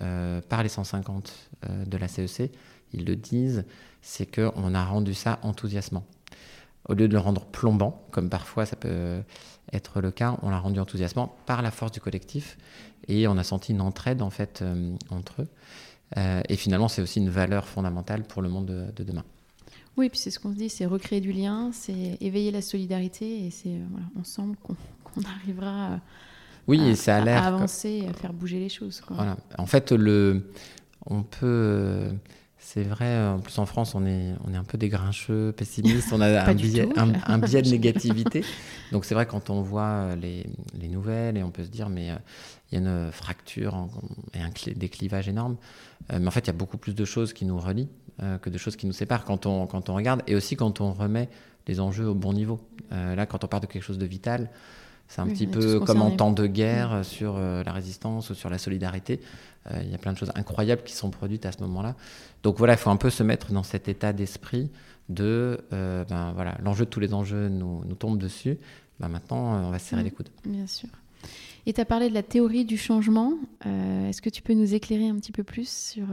par les 150 de la CEC. Ils le disent, c'est qu'on a rendu ça enthousiasmant. Au lieu de le rendre plombant, comme parfois ça peut être le cas, on l'a rendu enthousiasmant par la force du collectif et on a senti une entraide en fait euh, entre eux. Euh, et finalement, c'est aussi une valeur fondamentale pour le monde de, demain.
Oui, puis c'est ce qu'on se dit, c'est recréer du lien, c'est éveiller la solidarité et c'est euh, voilà, on semble qu'on arrivera
oui, à, ça a
à avancer, à faire bouger les choses.
Voilà. En fait, le, on peut c'est vrai, euh, en plus en France, on est, on est un peu des grincheux, pessimistes, on a un biais, un, biais, de négativité. Donc c'est vrai, quand on voit euh, les, les, nouvelles, et on peut se dire, mais euh, il y a une fracture et un des clivages énormes. mais en fait, il y a beaucoup plus de choses qui nous relient que de choses qui nous séparent quand on, quand on regarde, et aussi quand on remet les enjeux au bon niveau. là, quand on parle de quelque chose de vital, c'est un petit peu comme en temps de guerre sur la résistance ou sur la solidarité. Euh, il y a plein de choses incroyables qui sont produites à ce moment-là. Donc voilà, il faut un peu se mettre dans cet état d'esprit de, euh, ben, voilà, l'enjeu de tous les enjeux nous, nous tombe dessus. Ben, maintenant, euh, on va se serrer les coudes.
Bien sûr. Et tu as parlé de la théorie du changement. Est-ce que tu peux nous éclairer un petit peu plus sur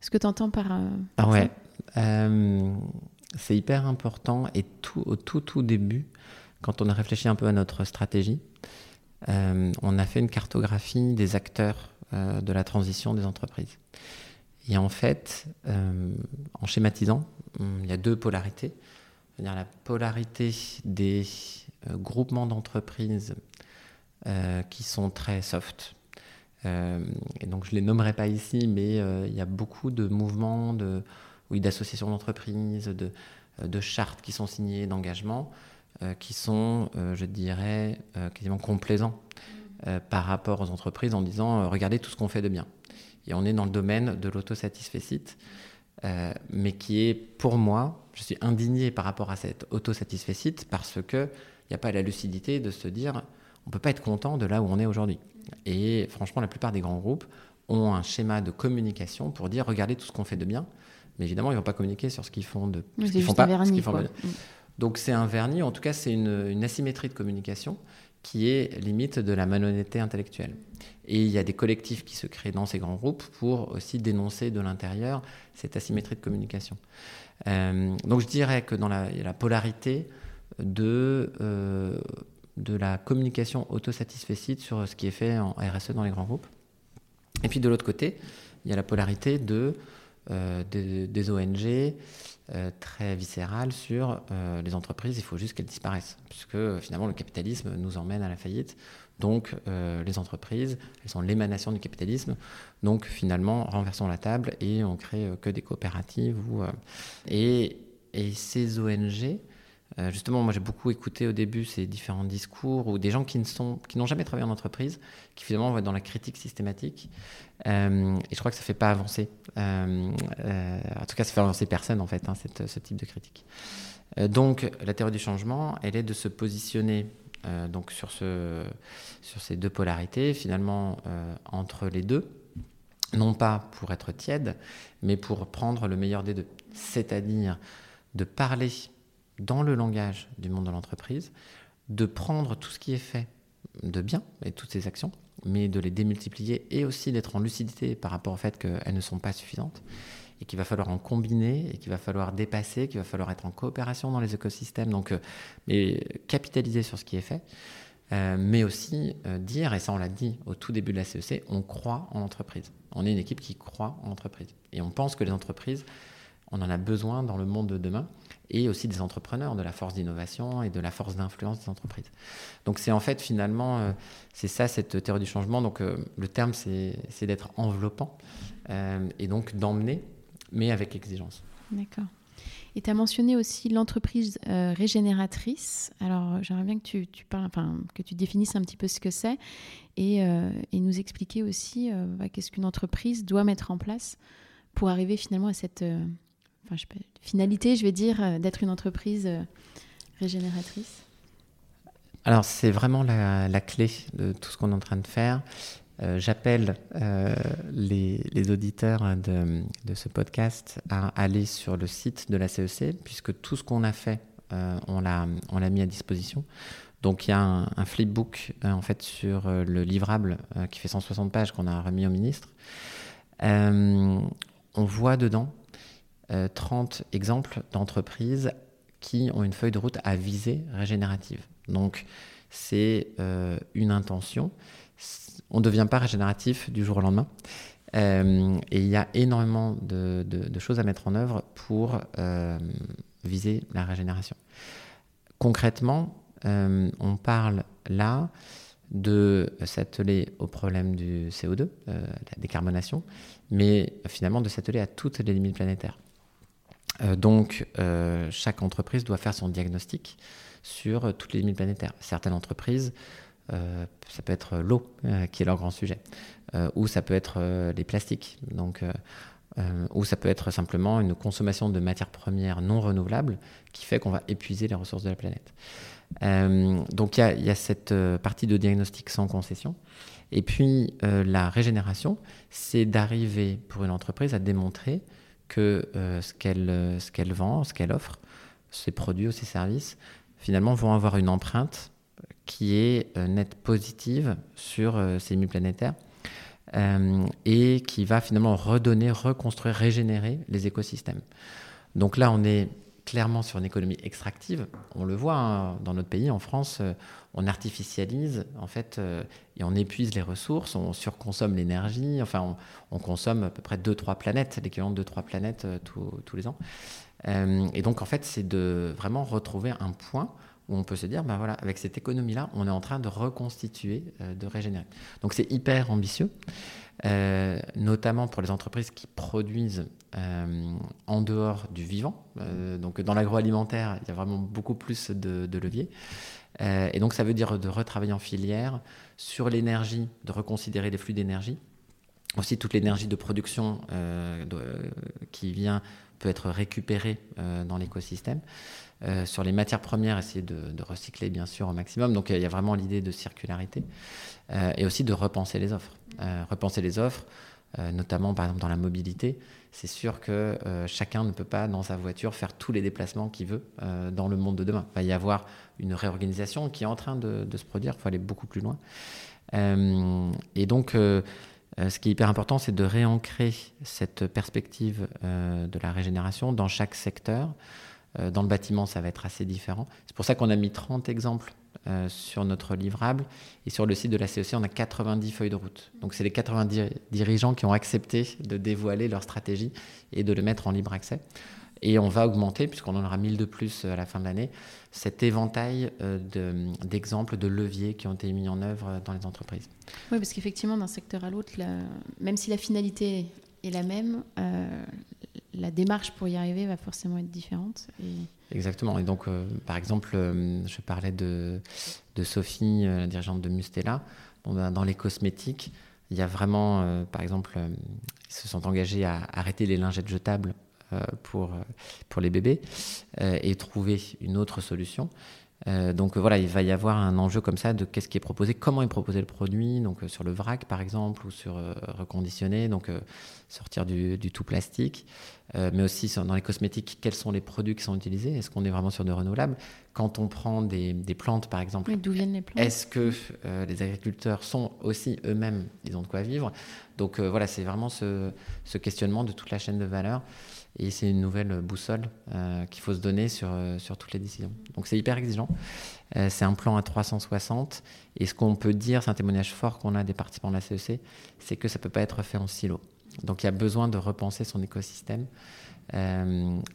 ce que tu entends par,
ah ouais. c'est hyper important. Et tout, au tout, tout début, quand on a réfléchi un peu à notre stratégie, on a fait une cartographie des acteurs euh, de la transition des entreprises. Et en fait, euh, en schématisant, il y a deux polarités. A la polarité des euh, groupements d'entreprises qui sont très soft. et donc, je ne les nommerai pas ici, mais il y a beaucoup de mouvements, d'associations d'entreprises, de, de, chartes qui sont signées, d'engagements, qui sont, je dirais, quasiment complaisants euh, par rapport aux entreprises en disant euh, regardez tout ce qu'on fait de bien. Et on est dans le domaine de l'autosatisfait euh, mais qui est pour moi, je suis indigné par rapport à cette autosatisfait parce qu'il n'y a pas la lucidité de se dire on ne peut pas être content de là où on est aujourd'hui. Et franchement, la plupart des grands groupes ont un schéma de communication pour dire regardez tout ce qu'on fait de bien, mais évidemment, ils ne vont pas communiquer sur ce qu'ils font de
ce qu'ils font pas. Vernis,
Donc c'est un vernis, en tout cas c'est une, asymétrie de communication qui est limite de la malhonnêteté intellectuelle. Et il y a des collectifs qui se créent dans ces grands groupes pour aussi dénoncer de l'intérieur cette asymétrie de communication. Euh, donc je dirais que dans la, la polarité de, euh, de la communication autosatisfait sur ce qui est fait en RSE dans les grands groupes. Et puis de l'autre côté, il y a la polarité euh, des, ONG euh, très viscérale sur euh, les entreprises, il faut juste qu'elles disparaissent, puisque finalement le capitalisme nous emmène à la faillite. Donc euh, les entreprises, elles sont l'émanation du capitalisme. Donc finalement, renversons la table et on crée que des coopératives. Et, ces ONG, justement, moi j'ai beaucoup écouté au début ces différents discours ou des gens qui ne sont, qui n'ont jamais travaillé en entreprise, qui finalement vont dans la critique systématique. Euh, et je crois que ça ne fait pas avancer. Euh, euh, en tout cas, ça fait avancer personne, en fait, hein, ce type de critique. donc, la théorie du changement, elle est de se positionner donc sur, ce, sur ces deux polarités, finalement, entre les deux. Non pas pour être tiède, mais pour prendre le meilleur des deux. C'est-à-dire de parler dans le langage du monde de l'entreprise, de prendre tout ce qui est fait de bien et toutes ces actions, mais de les démultiplier et aussi d'être en lucidité par rapport au fait qu'elles ne sont pas suffisantes et qu'il va falloir en combiner et qu'il va falloir dépasser, qu'il va falloir être en coopération dans les écosystèmes, donc euh, capitaliser sur ce qui est fait, euh, mais aussi euh, dire, et ça on l'a dit au tout début de la CEC, on croit en l'entreprise. On est une équipe qui croit en l'entreprise. Et on pense que les entreprises, on en a besoin dans le monde de demain et aussi des entrepreneurs, de la force d'innovation et de la force d'influence des entreprises. Donc c'est en fait finalement, euh, c'est ça cette théorie du changement. Donc euh, le terme c'est d'être enveloppant euh, et donc d'emmener, mais avec exigence.
D'accord. Et tu as mentionné aussi l'entreprise régénératrice. Alors, j'aimerais bien que tu, définisses un petit peu ce que c'est et, et, nous expliquer aussi bah, qu'est-ce qu'une entreprise doit mettre en place pour arriver finalement à cette finalité, je vais dire, d'être une entreprise régénératrice.
Alors, c'est vraiment la, clé de tout ce qu'on est en train de faire. Euh, j'appelle euh, les, auditeurs de, ce podcast à aller sur le site de la CEC, e puisque tout ce qu'on a fait, euh, on l'a mis à disposition. Donc il y a un, flipbook en fait sur le livrable qui fait 160 pages qu'on a remis au ministre. on voit dedans 30 exemples d'entreprises qui ont une feuille de route à visée régénérative. Donc c'est une intention on ne devient pas régénératif du jour au lendemain. Euh, et il y a énormément de, choses à mettre en œuvre pour euh, viser la régénération. Concrètement, euh, on parle là de s'atteler au problème du CO2, la décarbonation, mais finalement de s'atteler à toutes les limites planétaires. Donc, chaque entreprise doit faire son diagnostic sur toutes les limites planétaires. Certaines entreprises euh, ça peut être l'eau euh, qui est leur grand sujet, euh, ou ça peut être les plastiques, donc, ou ça peut être simplement une consommation de matières premières non renouvelables qui fait qu'on va épuiser les ressources de la planète. donc il y, a cette partie de diagnostic sans concession. Et puis la régénération, c'est d'arriver pour une entreprise à démontrer que ce qu'elle ce qu'elle vend, ce qu'elle offre, ses produits ou ses services, finalement vont avoir une empreinte qui est euh, nette positive sur euh, ces limites planétaires euh, et qui va finalement redonner, reconstruire, régénérer les écosystèmes. Donc là, on est clairement sur une économie extractive. On le voit hein, dans notre pays, en France, on artificialise en fait et on épuise les ressources, on surconsomme l'énergie. Enfin, on, consomme à peu près 2-3 planètes, l'équivalent de 2-3 planètes tous les ans. et donc, en fait, c'est de vraiment retrouver un point où on peut se dire, ben voilà, avec cette économie-là, on est en train de reconstituer, euh, de régénérer. Donc c'est hyper ambitieux, euh, notamment pour les entreprises qui produisent euh, en dehors du vivant. donc dans l'agroalimentaire, il y a vraiment beaucoup plus de leviers. Et donc ça veut dire de retravailler en filière sur l'énergie, de reconsidérer les flux d'énergie. Aussi toute l'énergie de production qui vient peut être récupérée dans l'écosystème. Euh, sur les matières premières, essayer de, recycler bien sûr au maximum. Donc il y a vraiment l'idée de circularité euh, et aussi de repenser les offres. Euh, repenser les offres, notamment par exemple dans la mobilité. C'est sûr que chacun ne peut pas dans sa voiture faire tous les déplacements qu'il veut dans le monde de demain. Il va y avoir une réorganisation qui est en train de, se produire. Il faut aller beaucoup plus loin. et donc ce qui est hyper important, c'est de réancrer cette perspective de la régénération dans chaque secteur. Euh, dans le bâtiment, ça va être assez différent. C'est pour ça qu'on a mis 30 exemples euh, sur notre livrable. Et sur le site de la CEC, on a 90 feuilles de route. Donc, c'est les 90 dirigeants qui ont accepté de dévoiler leur stratégie et de le mettre en libre accès. Et on va augmenter, puisqu'on en aura 1000 de plus euh, à la fin de l'année, cet éventail d'exemples, de, leviers qui ont été mis en œuvre dans les entreprises.
Oui, parce qu'effectivement, d'un secteur à l'autre, même si la finalité est la même, la démarche pour y arriver va forcément être différente.
Exactement. Et donc, euh, par exemple, euh, je parlais de, de Sophie, euh, la dirigeante de Mustela. Bon, ben, dans les cosmétiques, il y a vraiment, par exemple, ils se sont engagés à arrêter les lingettes jetables pour, pour les bébés et trouver une autre solution. Euh, donc voilà, il va y avoir un enjeu comme ça de qu'est-ce qui est proposé, comment est proposé le produit, donc euh, sur le vrac par exemple, ou sur euh, reconditionner, donc sortir du, tout plastique, mais aussi dans les cosmétiques, quels sont les produits qui sont utilisés, est-ce qu'on est vraiment sur de renouvelables Quand on prend des, plantes par exemple,
d'où viennent les plantes?
Est-ce que les agriculteurs sont aussi eux-mêmes, ils ont de quoi vivre? Donc voilà, c'est vraiment ce, ce, questionnement de toute la chaîne de valeur. Et c'est une nouvelle boussole euh, qu'il faut se donner sur, euh, sur toutes les décisions. Donc c'est hyper exigeant. Euh, c'est un plan à 360. Et ce qu'on peut dire, c'est un témoignage fort qu'on a des participants de la CEC, c'est que ça ne peut pas être fait en silo. Donc il y a besoin de repenser son écosystème,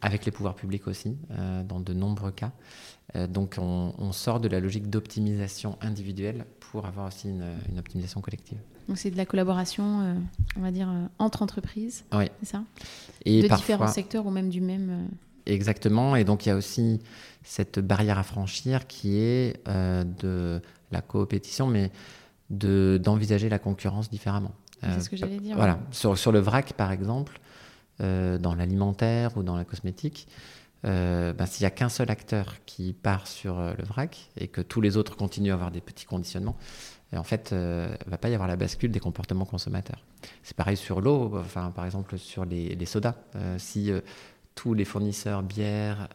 avec les pouvoirs publics aussi, dans de nombreux cas. donc on, sort de la logique d'optimisation individuelle pour avoir aussi une optimisation collective.
Donc c'est de la collaboration, euh, on va dire, euh, entre entreprises.
Oui.
C'est ça? Et De différents secteurs ou même du même. Euh,
exactement. Et donc il y a aussi cette barrière à franchir qui est de la coopétition, mais d'envisager la concurrence différemment.
C'est ce que j'allais dire.
Voilà. Sur, sur, le vrac, par exemple, dans l'alimentaire ou dans la cosmétique, euh, ben, s'il n'y a qu'un seul acteur qui part sur le vrac et que tous les autres continuent à avoir des petits conditionnements, en fait, il euh, ne va pas y avoir la bascule des comportements consommateurs. C'est pareil sur l'eau, enfin, par exemple sur les, sodas. si tous les fournisseurs bière,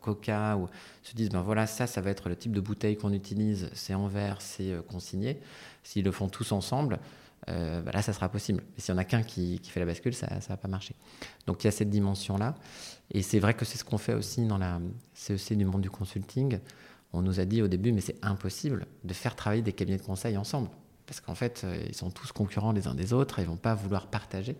coca, se disent ben voilà, ça, ça va être le type de bouteille qu'on utilise, c'est en verre, c'est consigné. S'ils le font tous ensemble, ben là, ça sera possible. Mais s'il n'y en a qu'un qui, qui, fait la bascule, ça ne va pas marcher. Donc il y a cette dimension-là. Et c'est vrai que c'est ce qu'on fait aussi dans la CEC du monde du consulting. On nous a dit au début, mais c'est impossible de faire travailler des cabinets de conseil ensemble. Parce qu'en fait, euh, ils sont tous concurrents les uns des autres, ils vont pas vouloir partager.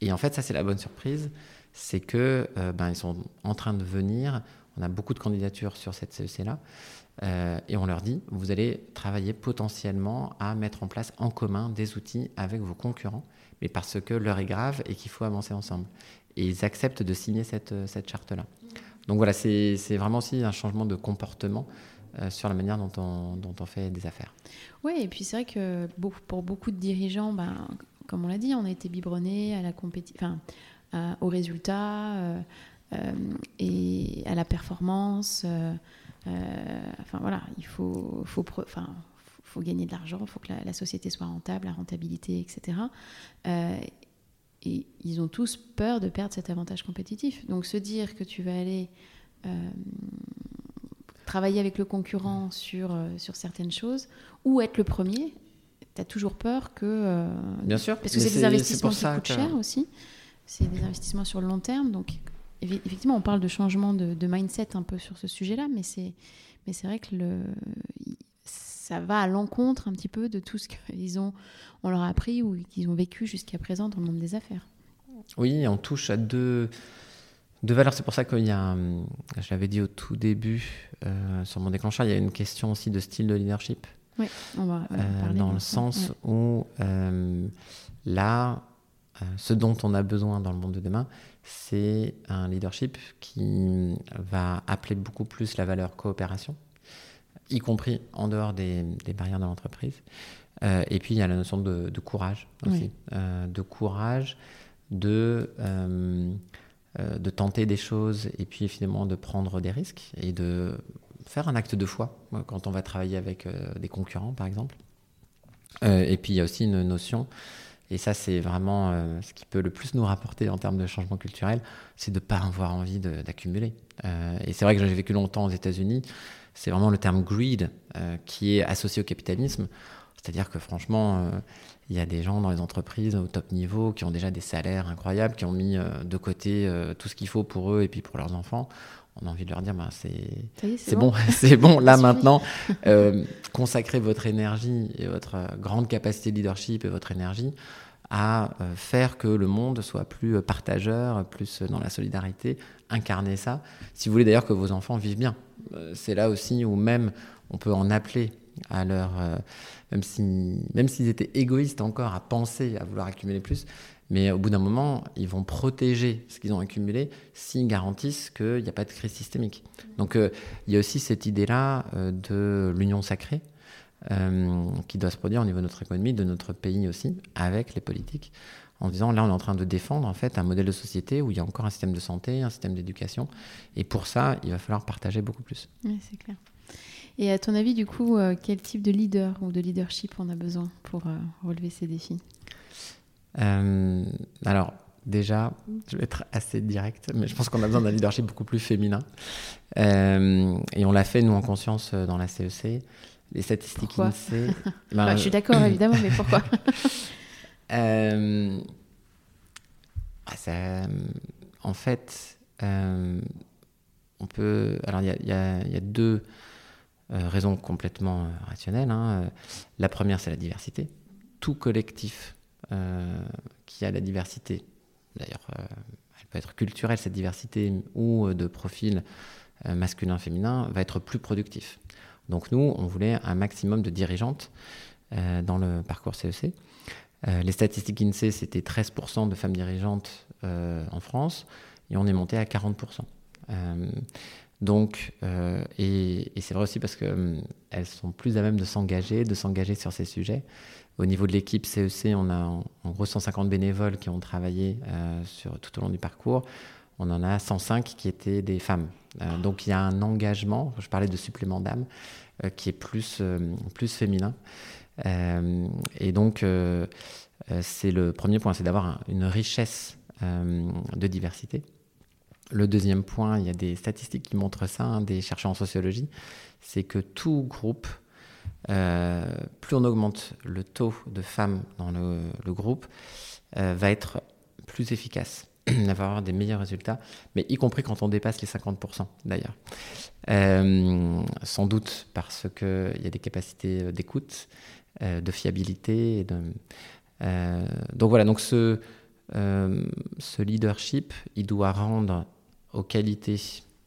Et en fait, ça, c'est la bonne surprise, c'est que euh, ben, ils sont en train de venir. On a beaucoup de candidatures sur cette CEC-là. Euh, et on leur dit, vous allez travailler potentiellement à mettre en place en commun des outils avec vos concurrents, mais parce que l'heure est grave et qu'il faut avancer ensemble et ils acceptent de signer cette, cette charte-là. Donc voilà, c'est vraiment aussi un changement de comportement euh, sur la manière dont on, dont on fait des affaires.
Oui, et puis c'est vrai que pour beaucoup de dirigeants, ben, comme on l'a dit, on a été biberonnés à la enfin, aux résultats euh, et à la performance. enfin voilà, il faut, faut, faut gagner de l'argent, il faut que la, société soit rentable, la rentabilité, etc. Et ils ont tous peur de perdre cet avantage compétitif. Donc se dire que tu vas aller euh, travailler avec le concurrent sur, euh, sur certaines choses ou être le premier, tu as toujours peur que... Euh,
Bien sûr.
Parce que c'est des investissements qui coûtent cher aussi. C'est des investissements sur le long terme. Donc effectivement, on parle de changement de, de mindset un peu sur ce sujet-là, mais c'est mais c'est vrai que le, ça va à l'encontre un petit peu de tout ce qu'ils ont, on leur a appris ou qu'ils ont vécu jusqu'à présent dans le monde des affaires.
Oui, on touche à deux, deux valeurs. C'est pour ça qu'il y a, je l'avais dit au tout début euh, sur mon déclencheur, il y a une question aussi de style de leadership.
Oui, on va
euh, parler Dans le sens où euh, là, ce dont on a besoin dans le monde de demain, c'est un leadership qui va appeler beaucoup plus la valeur coopération y compris en dehors des, barrières de l'entreprise. Euh, et puis il y a la notion de, courage aussi, euh, de courage, de, euh, de tenter des choses et puis finalement de prendre des risques et de faire un acte de foi quand on va travailler avec des concurrents par exemple. et puis il y a aussi une notion, et ça c'est vraiment ce qui peut le plus nous rapporter en termes de changement culturel, c'est de ne pas avoir envie d'accumuler. et c'est vrai que j'ai vécu longtemps aux États-Unis c'est vraiment le terme greed euh, qui est associé au capitalisme. C'est-à-dire que franchement, euh, il y a des gens dans les entreprises au top niveau qui ont déjà des salaires incroyables, qui ont mis euh, de côté tout ce qu'il faut pour eux et puis pour leurs enfants. On a envie de leur dire, bah, c'est bon, c'est bon, là maintenant, consacrez votre énergie et votre grande capacité de leadership et votre énergie à faire que le monde soit plus partageur, plus dans la solidarité, incarner ça. Si vous voulez d'ailleurs que vos enfants vivent bien, euh, c'est là aussi où même on peut en appeler à leur, euh, même si, même s'ils étaient égoïstes encore à penser à vouloir accumuler plus, mais au bout d'un moment, ils vont protéger ce qu'ils ont accumulé s'ils garantissent qu'il n'y a pas de crise systémique. Donc euh, il y a aussi cette idée-là de l'union sacrée qui doit se produire au niveau de notre économie, de notre pays aussi, avec les politiques, en disant là on est en train de défendre en fait un modèle de société où il y a encore un système de santé, un système d'éducation, et pour ça il va falloir partager beaucoup plus.
Oui, c'est clair. Et à ton avis, du coup, euh, quel type de leader ou de leadership on a besoin pour euh, relever ces défis?
Euh, Alors, déjà, je vais être assez direct, mais je pense qu'on a besoin d'un leadership beaucoup plus féminin. et on l'a fait, nous, en conscience, dans la CEC. Les statistiques INSEE.
Ben, je suis d'accord, évidemment, mais pourquoi
Euh, ah, ça, en fait, euh, on peut. Alors, il y, a deux euh, raisons complètement rationnelles. Hein. La première, c'est la diversité. Tout collectif qui a la diversité, d'ailleurs, elle peut être culturelle, cette diversité, ou de profil masculin-féminin, va être plus productif. Donc, nous, on voulait un maximum de dirigeantes dans le parcours CEC. Euh, les statistiques INSEE, c'était 13% de femmes dirigeantes euh, en France. et on est monté à 40%. donc, et, c'est vrai aussi parce qu'elles sont plus à même de s'engager, de s'engager sur ces sujets. Au niveau de l'équipe CEC, on a en, gros 150 bénévoles qui ont travaillé sur, tout au long du parcours. On en a 105 qui étaient des femmes. Donc il y a un engagement, je parlais de supplément d'âme, qui est plus, plus féminin. Euh, et donc, euh, euh, c'est le premier point, c'est d'avoir une richesse de diversité. Le deuxième point, il y a des statistiques qui montrent ça, hein, des chercheurs en sociologie, c'est que tout groupe, plus on augmente le taux de femmes dans le, groupe, va être plus efficace, va avoir des meilleurs résultats, mais y compris quand on dépasse les 50% d'ailleurs. sans doute parce qu'il y a des capacités d'écoute, euh, de fiabilité. euh, donc voilà, donc ce, euh, ce leadership, il doit rendre aux qualités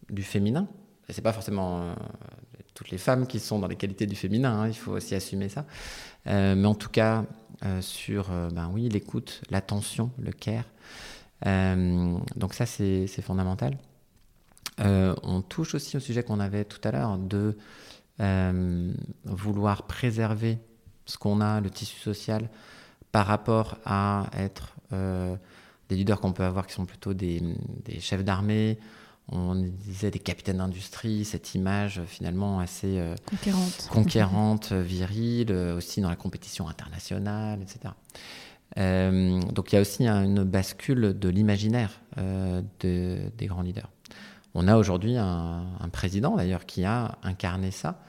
du féminin. Et c'est pas forcément toutes les femmes qui sont dans les qualités du féminin, hein, il faut aussi assumer ça. mais en tout cas, sur ben oui, l'écoute, l'attention, le care. Donc ça, c'est fondamental. on touche aussi au sujet qu'on avait tout à l'heure de vouloir préserver ce qu'on a, le tissu social, par rapport à être euh, des leaders qu'on peut avoir qui sont plutôt des, chefs d'armée, on disait des capitaines d'industrie, cette image finalement assez
euh, conquérante,
conquérante virile, aussi dans la compétition internationale, etc. Euh, donc il y a aussi une bascule de l'imaginaire des grands leaders. On a aujourd'hui un, président d'ailleurs qui a incarné ça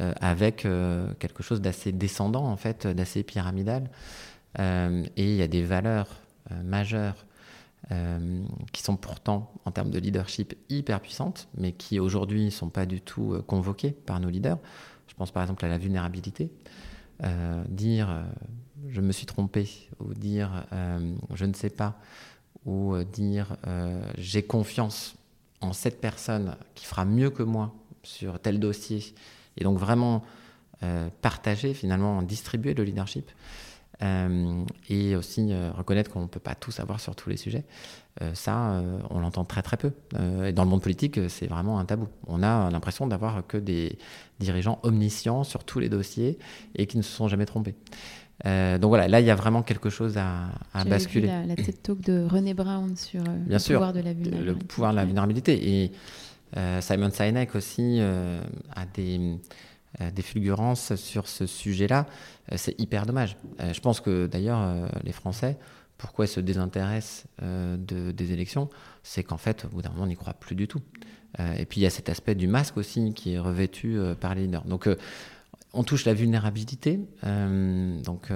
euh, avec euh, quelque chose d'assez descendant, en fait, d'assez pyramidal. Euh, et il y a des valeurs majeures qui sont pourtant, en termes de leadership, hyper puissantes, mais qui aujourd'hui ne sont pas du tout convoquées par nos leaders. Je pense par exemple à la vulnérabilité. dire je me suis trompé, ou dire je ne sais pas, ou dire j'ai confiance en cette personne qui fera mieux que moi sur tel dossier et donc vraiment euh, partager, finalement, distribuer le leadership. Euh, et aussi euh, reconnaître qu'on ne peut pas tout savoir sur tous les sujets. Ça, on l'entend très très peu. et dans le monde politique, c'est vraiment un tabou. On a l'impression d'avoir que des dirigeants omniscients sur tous les dossiers et qui ne se sont jamais trompés. donc voilà, là, il y a vraiment quelque chose à, à basculer.
Vu la, la TED Talk de René Brown sur le pouvoir de la vulnérabilité.
Le pouvoir de la vulnérabilité. Et euh, Simon Sinek aussi euh, a des, euh, des fulgurances sur ce sujet-là. c'est hyper dommage. je pense que d'ailleurs, les Français, pourquoi se désintéressent de, des élections, c'est qu'en fait, au bout d'un moment, on n'y croit plus du tout. et puis il y a cet aspect du masque aussi qui est revêtu par les leaders. Donc on touche la vulnérabilité, donc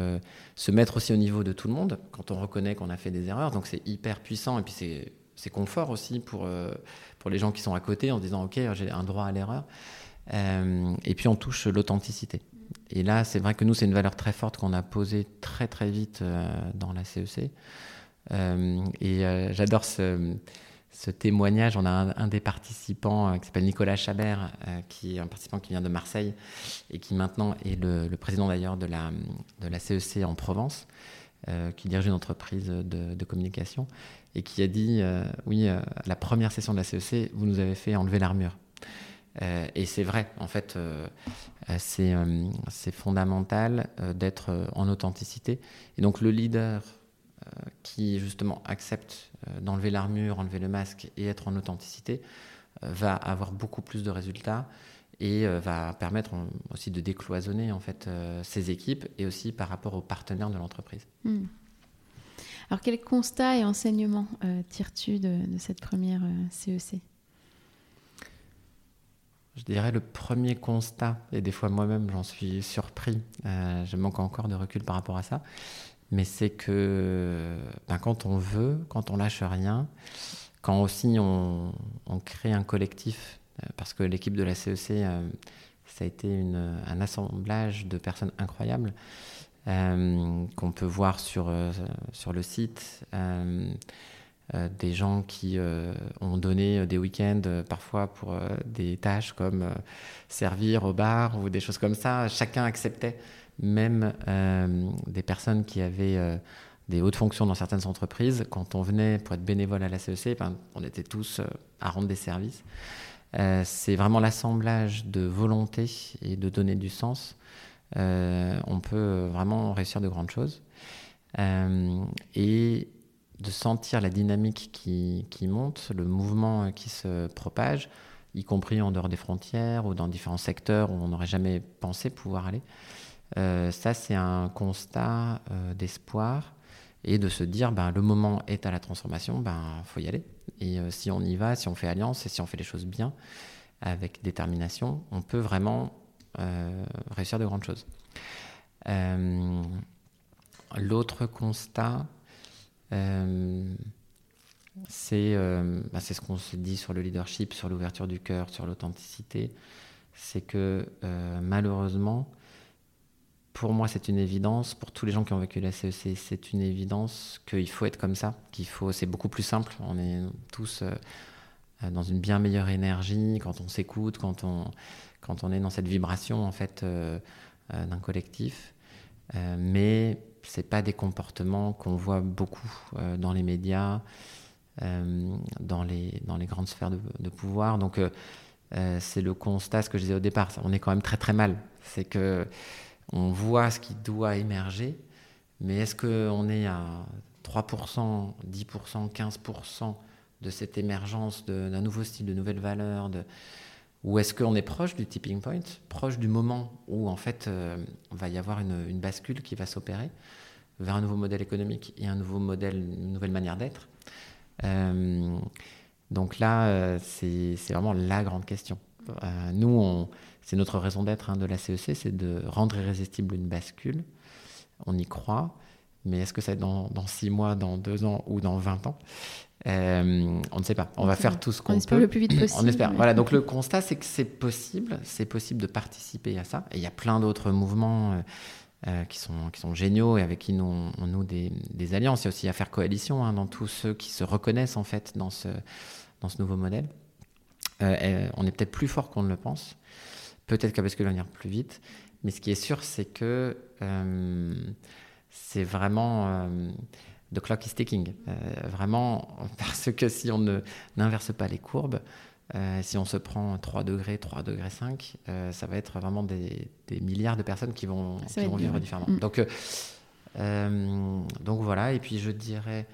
se mettre aussi au niveau de tout le monde quand on reconnaît qu'on a fait des erreurs. Donc c'est hyper puissant et puis c'est confort aussi pour, euh, pour les gens qui sont à côté en disant ok j'ai un droit à l'erreur euh, et puis on touche l'authenticité et là c'est vrai que nous c'est une valeur très forte qu'on a posée très très vite euh, dans la CEC et j'adore ce, témoignage on a un, des participants qui s'appelle Nicolas Chabert qui est un participant qui vient de Marseille et qui maintenant est le, président d'ailleurs de la, CEC en Provence qui dirige une entreprise de, communication et qui a dit euh, oui, euh, la première session de la CEC, vous nous avez fait enlever l'armure. Euh, et c'est vrai, en fait, c'est fondamental d'être en authenticité. Et donc le leader qui justement accepte d'enlever l'armure, enlever le masque et être en authenticité va avoir beaucoup plus de résultats et va permettre aussi de décloisonner en fait ses équipes et aussi par rapport aux partenaires de l'entreprise.
Hmm. Alors, quel constat et enseignement euh, tires-tu de, cette première CEC euh, e
Je dirais le premier constat, et des fois moi-même j'en suis surpris, euh, je manque encore de recul par rapport à ça, mais c'est que ben, quand on veut, quand on lâche rien, quand aussi on, crée un collectif, parce que l'équipe de la CEC, e ça a été un assemblage de personnes incroyables. Euh, qu'on peut voir sur, euh, sur le site. Euh, des gens qui ont donné des week-ends parfois pour des tâches comme servir au bar ou des choses comme ça. Chacun acceptait, même des personnes qui avaient des hautes fonctions dans certaines entreprises, quand on venait pour être bénévole à la CEC, ben, on était tous à rendre des services. c'est vraiment l'assemblage de volonté et de donner du sens. on peut vraiment réussir de grandes choses. et de sentir la dynamique qui, monte, le mouvement qui se propage, y compris en dehors des frontières ou dans différents secteurs où on n'aurait jamais pensé pouvoir aller. Euh, ça, c'est un constat euh, d'espoir et de se dire, ben, le moment est à la transformation, il ben, faut y aller. Et euh, si on y va, si on fait alliance et si on fait les choses bien, avec détermination, on peut vraiment réussir de grandes choses. L'autre constat, euh, bah, c'est ce qu'on se dit sur le leadership, sur l'ouverture du cœur, sur l'authenticité. C'est que euh, malheureusement, pour moi, c'est une évidence. Pour tous les gens qui ont vécu la CEC, c'est une évidence qu'il faut être comme ça. Qu'il faut. C'est beaucoup plus simple. On est tous euh, dans une bien meilleure énergie quand on s'écoute, quand on quand on est dans cette vibration en fait d'un collectif. mais c'est pas des comportements qu'on voit beaucoup dans les médias. Euh, dans, les, dans les grandes sphères de, pouvoir. Donc, euh, euh, c'est le constat, ce que je disais au départ. On est quand même très très mal. C'est que on voit ce qui doit émerger, mais est-ce qu'on est à 3%, 10%, 15% de cette émergence d'un nouveau style, de nouvelles valeurs Ou est-ce qu'on est proche du tipping point, proche du moment où en fait il va y avoir une, bascule qui va s'opérer vers un nouveau modèle économique et un nouveau modèle, une nouvelle manière d'être euh, donc là, euh, c'est vraiment la grande question. Euh, nous, c'est notre raison d'être hein, de la CEC, c'est de rendre irrésistible une bascule. On y croit, mais est-ce que ça va être dans, dans 6 mois, dans 2 ans ou dans 20 ans? On ne sait pas. On va faire tout ce qu'on peut.
On espère le plus vite possible.
On espère. Voilà. Donc le constat, c'est que c'est possible. C'est possible de participer à ça. Et il y a plein d'autres mouvements. Euh, qui, sont, qui sont géniaux et avec qui nous, on, noue des, des, alliances. Il y a aussi à faire coalition hein, dans tous ceux qui se reconnaissent en fait dans ce, dans ce nouveau modèle. Euh, on est peut-être plus fort qu'on ne le pense. Peut-être qu'à basculer venir plus vite. Mais ce qui est sûr, c'est que euh, c'est vraiment the clock is ticking. vraiment, parce que si on n'inverse pas les courbes, euh, si on se prend 3 degrés, 3 degrés 5, euh, ça va être vraiment des, milliards de personnes qui vont, vivre différemment. Mm. Donc, euh, donc voilà, et puis je dirais,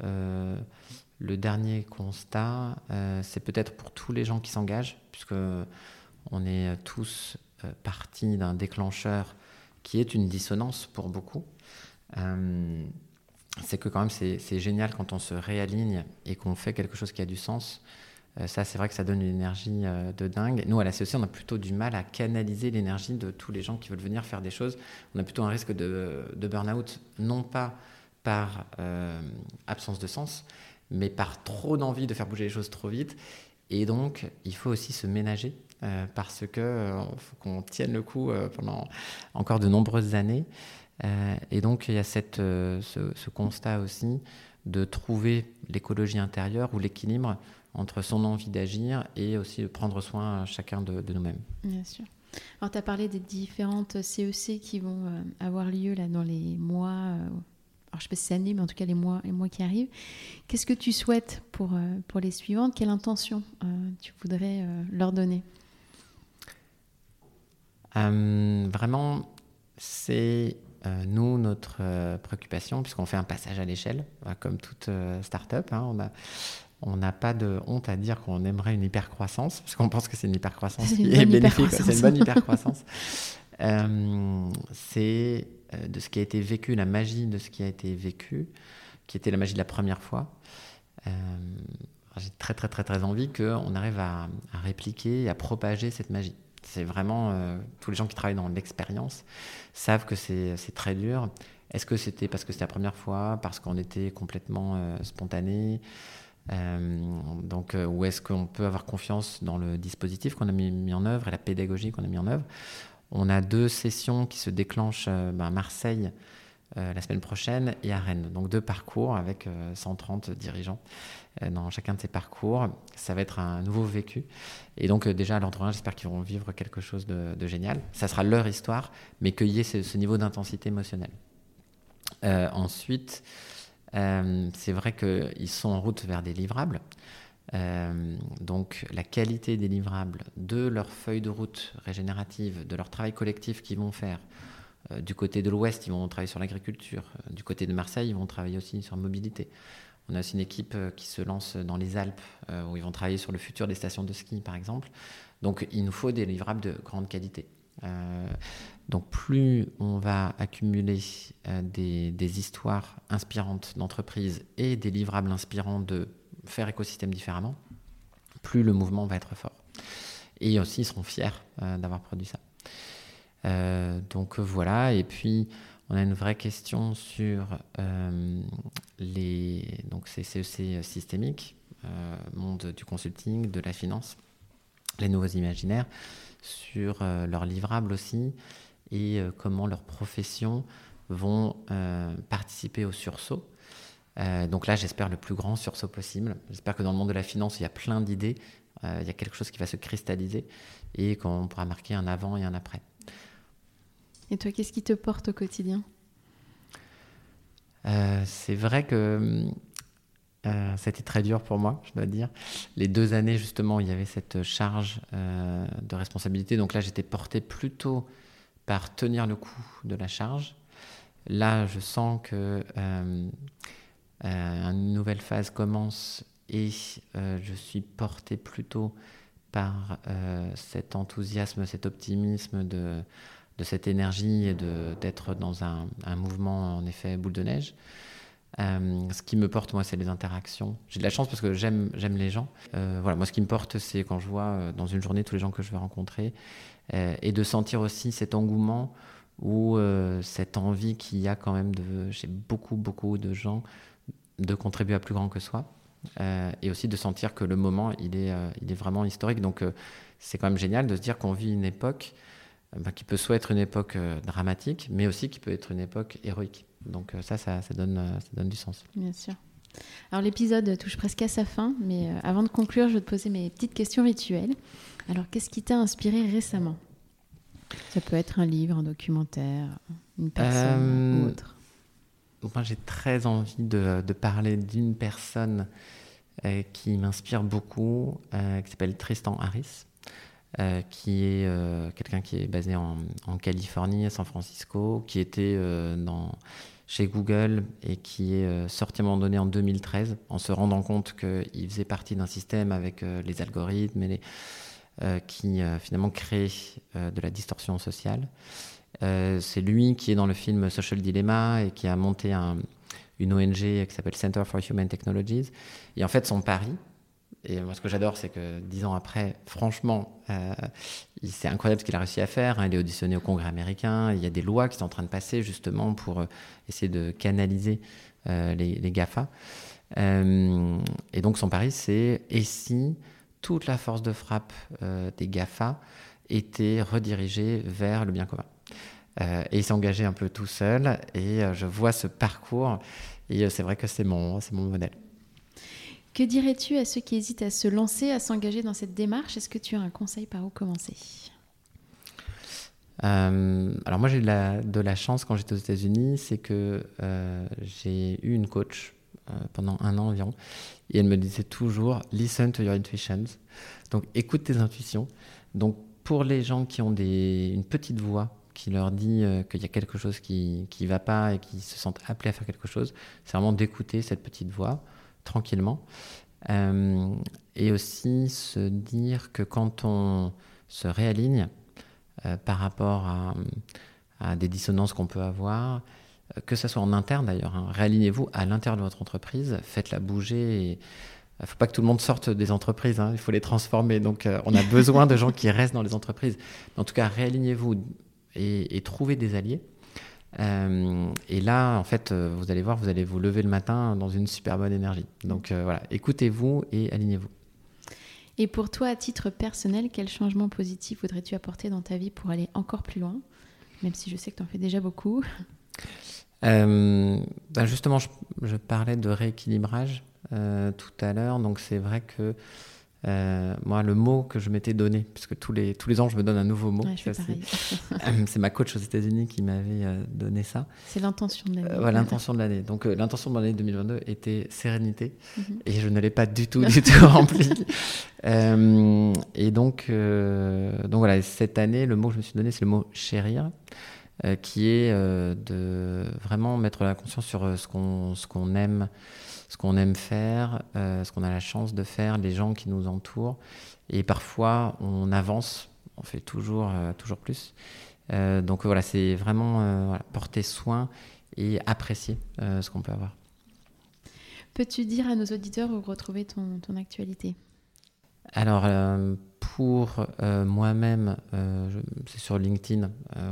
le dernier constat, c'est peut-être pour tous les gens qui s'engagent, puisque on est tous partis d'un déclencheur qui est une dissonance pour beaucoup. C'est que quand même c'est génial quand on se réaligne et qu'on fait quelque chose qui a du sens. Euh, ça, c'est vrai que ça donne une énergie euh, de dingue. Nous, à la CEC, on a plutôt du mal à canaliser l'énergie de tous les gens qui veulent venir faire des choses. On a plutôt un risque de, burn-out, non pas par euh, absence de sens, mais par trop d'envie de faire bouger les choses trop vite. Et donc, il faut aussi se ménager parce que faut qu'on tienne le coup pendant encore de nombreuses années. Et donc, il y a cette, ce, ce, constat aussi de trouver l'écologie intérieure ou l'équilibre entre son envie d'agir et aussi de prendre soin chacun de, nous-mêmes.
Bien sûr. Alors, tu as parlé des différentes CEC qui vont euh, avoir lieu là, dans les mois, euh, alors, je ne sais pas si c'est année, mais en tout cas les mois, les mois qui arrivent. Qu'est-ce que tu souhaites pour, euh, pour les suivantes? Quelle intention tu voudrais leur donner?
Vraiment, c'est nous, notre préoccupation, puisqu'on fait un passage à l'échelle, comme toute start-up. Hein, on a on n'a pas de honte à dire qu'on aimerait une hypercroissance, parce qu'on pense que c'est une hypercroissance qui est bénéfique, c'est une bonne hypercroissance. euh, c'est euh, de ce qui a été vécu, la magie de ce qui a été vécu, qui était la magie de la première fois. Euh, j'ai très très très très envie qu'on arrive à, répliquer, à propager cette magie. C'est vraiment, euh, tous les gens qui travaillent dans l'expérience savent que c'est très dur. Est-ce que c'était parce que c'était la première fois, parce qu'on était complètement spontané euh, donc, euh, où est-ce qu'on peut avoir confiance dans le dispositif qu'on a mis, en œuvre et la pédagogie qu'on a mis en œuvre? On a deux sessions qui se déclenchent euh, ben, à Marseille la semaine prochaine et à Rennes. Donc deux parcours avec 130 dirigeants dans chacun de ces parcours. Ça va être un nouveau vécu. Et donc déjà à l'ordre j'espère qu'ils vont vivre quelque chose de, génial. Ça sera leur histoire, mais qu'il y ait ce, niveau d'intensité émotionnelle. ensuite, c'est vrai qu'ils sont en route vers des livrables. donc la qualité des livrables, de leur feuille de route régénérative, de leur travail collectif qu'ils vont faire, euh, du côté de l'Ouest, ils vont travailler sur l'agriculture. Euh, du côté de Marseille, ils vont travailler aussi sur mobilité. On a aussi une équipe euh, qui se lance dans les Alpes, où ils vont travailler sur le futur des stations de ski, par exemple. Donc, il nous faut des livrables de grande qualité. donc, plus on va accumuler des, histoires inspirantes d'entreprises et des livrables inspirants de faire écosystème différemment, plus le mouvement va être fort. Et aussi, ils seront fiers d'avoir produit ça. Euh, donc voilà, et puis on a une vraie question sur euh, les donc ces CEC systémiques, euh, monde du consulting, de la finance, les nouveaux imaginaires, sur leurs livrables aussi, et comment leurs professions vont participer au sursaut. donc là, j'espère le plus grand sursaut possible. J'espère que dans le monde de la finance, il y a plein d'idées, il y a quelque chose qui va se cristalliser et qu'on pourra marquer un avant et un après.
Et toi, qu'est-ce qui te porte au quotidien?
Euh, C'est vrai que euh, c'était très dur pour moi, je dois dire. Les deux années, justement, il y avait cette charge euh, de responsabilité. Donc là, j'étais porté plutôt par tenir le coup de la charge. Là, je sens que une nouvelle phase commence et je suis porté plutôt par cet enthousiasme, cet optimisme de de cette énergie et d'être dans un, mouvement, en effet, boule de neige. Euh, ce qui me porte, moi, c'est les interactions. J'ai de la chance parce que j'aime les gens. Euh, voilà, moi, ce qui me porte, c'est quand je vois euh, dans une journée tous les gens que je vais rencontrer et de sentir aussi cet engouement ou cette envie qu'il y a quand même de, chez beaucoup, beaucoup de gens de contribuer à plus grand que soi. et aussi de sentir que le moment, il est, il est vraiment historique. Donc, c'est quand même génial de se dire qu'on vit une époque bah, qui peut soit être une époque euh, dramatique, mais aussi qui peut être une époque héroïque. Donc euh, ça, ça, donne, euh, ça donne du sens.
Bien sûr. Alors l'épisode touche presque à sa fin, mais avant de conclure, je vais te poser mes petites questions rituelles. Alors qu'est-ce qui t'a inspiré récemment? Ça peut être un livre, un documentaire, une personne ou autre.
Moi, j'ai très envie de, de parler d'une personne qui m'inspire beaucoup, qui s'appelle Tristan Harris. Euh, qui est euh, quelqu'un qui est basé en, Californie, à San Francisco, qui était euh, dans, chez Google et qui est sorti à un moment donné en 2013 en se rendant compte qu'il faisait partie d'un système avec les algorithmes qui finalement crée de la distorsion sociale. C'est lui qui est dans le film Social Dilemma et qui a monté un, une ONG qui s'appelle Center for Human Technologies. Et en fait, son pari, et moi, ce que j'adore, c'est que dix ans après, franchement, euh, c'est incroyable ce qu'il a réussi à faire. Hein. Il est auditionné au Congrès américain. Il y a des lois qui sont en train de passer justement pour euh, essayer de canaliser euh, les, GAFA. et donc, son pari, c'est et si toute la force de frappe des GAFA était redirigée vers le bien commun? Et il s'est engagé un peu tout seul. Et je vois ce parcours. Et c'est vrai que c'est mon, mon modèle.
Que dirais-tu à ceux qui hésitent à se lancer, à s'engager dans cette démarche? Est-ce que tu as un conseil par où commencer?
Euh, alors moi j'ai de, de la, chance quand j'étais aux États-Unis, c'est que euh, j'ai eu une coach euh, pendant un an environ, et elle me disait toujours listen to your intuitions, donc écoute tes intuitions. Donc pour les gens qui ont une petite voix qui leur dit qu'il y a quelque chose qui ne va pas et qui se sentent appelés à faire quelque chose, c'est vraiment d'écouter cette petite voix tranquillement. Euh, et aussi se dire que quand on se réaligne euh, par rapport à, des dissonances qu'on peut avoir, euh, que ce soit en interne d'ailleurs, hein, réalignez-vous à l'intérieur de votre entreprise, faites-la bouger. Il ne faut pas que tout le monde sorte des entreprises, hein, il faut les transformer. Donc on a besoin de gens qui restent dans les entreprises. En tout cas, réalignez-vous et, et trouvez des alliés. Euh, et là, en fait, euh, vous allez voir, vous allez vous lever le matin dans une super bonne énergie. Donc euh, voilà, écoutez-vous et alignez-vous.
Et pour toi, à titre personnel, quel changement positif voudrais-tu apporter dans ta vie pour aller encore plus loin Même si je sais que tu en fais déjà beaucoup?
Ben justement, je, parlais de rééquilibrage tout à l'heure. Donc c'est vrai que euh, moi, le mot que je m'étais donné, puisque tous les, tous les ans, je me donne un nouveau mot. c'est ma coach aux États-Unis qui m'avait euh, donné ça.
C'est l'intention de l'année.
Euh, l'intention de l'année. Donc, l'intention de l'année 2022 était sérénité. Mhm. Et je ne l'ai pas du tout, du tout rempli. et donc, donc, voilà, cette année, le mot que je me suis donné, c'est le mot chérir. Qui est de vraiment mettre la conscience sur ce qu'on ce qu'on aime, ce qu'on aime faire, euh, ce qu'on a la chance de faire, les gens qui nous entourent. Et parfois, on avance, on fait toujours, euh, toujours plus. Euh, donc voilà, c'est vraiment porter soin et apprécier ce qu'on peut avoir.
Peux-tu dire à nos auditeurs où retrouver ton actualité?
Alors, pour moi-même, c'est sur LinkedIn.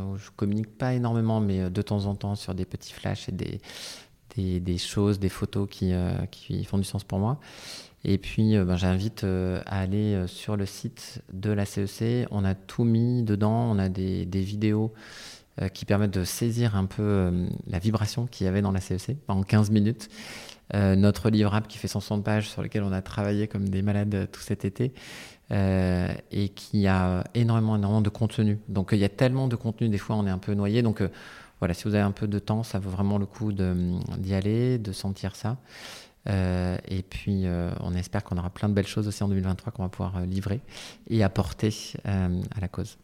où je communique pas énormément, mais de temps en temps sur des petits flashs et des, des, choses, des photos qui, euh, qui, font du sens pour moi. Et puis, euh, ben, j'invite euh, à aller sur le site de la CEC. On a tout mis dedans. On a des, des vidéos qui permettent de saisir un peu la vibration qu'il y avait dans la CEC en 15 minutes. Notre livrable qui fait 160 pages sur lequel on a travaillé comme des malades tout cet été. et qui a énormément, énormément de contenu. Donc il y a tellement de contenu, des fois on est un peu noyé. Donc voilà, si vous avez un peu de temps, ça vaut vraiment le coup d'y aller, de sentir ça. Euh, et puis, euh, on espère qu'on aura plein de belles choses aussi en 2023 qu'on va pouvoir euh, livrer et apporter à la cause.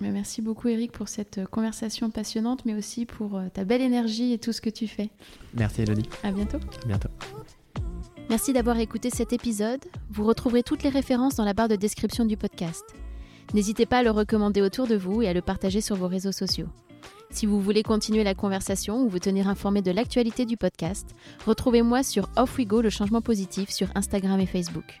Merci beaucoup Eric pour cette conversation passionnante, mais aussi pour ta belle énergie et tout ce que tu fais.
Merci Elodie.
À bientôt.
À bientôt.
Merci d'avoir écouté cet épisode. Vous retrouverez toutes les références dans la barre de description du podcast. N'hésitez pas à le recommander autour de vous et à le partager sur vos réseaux sociaux. Si vous voulez continuer la conversation ou vous tenir informé de l'actualité du podcast, retrouvez-moi sur Off We Go le changement positif sur Instagram et Facebook.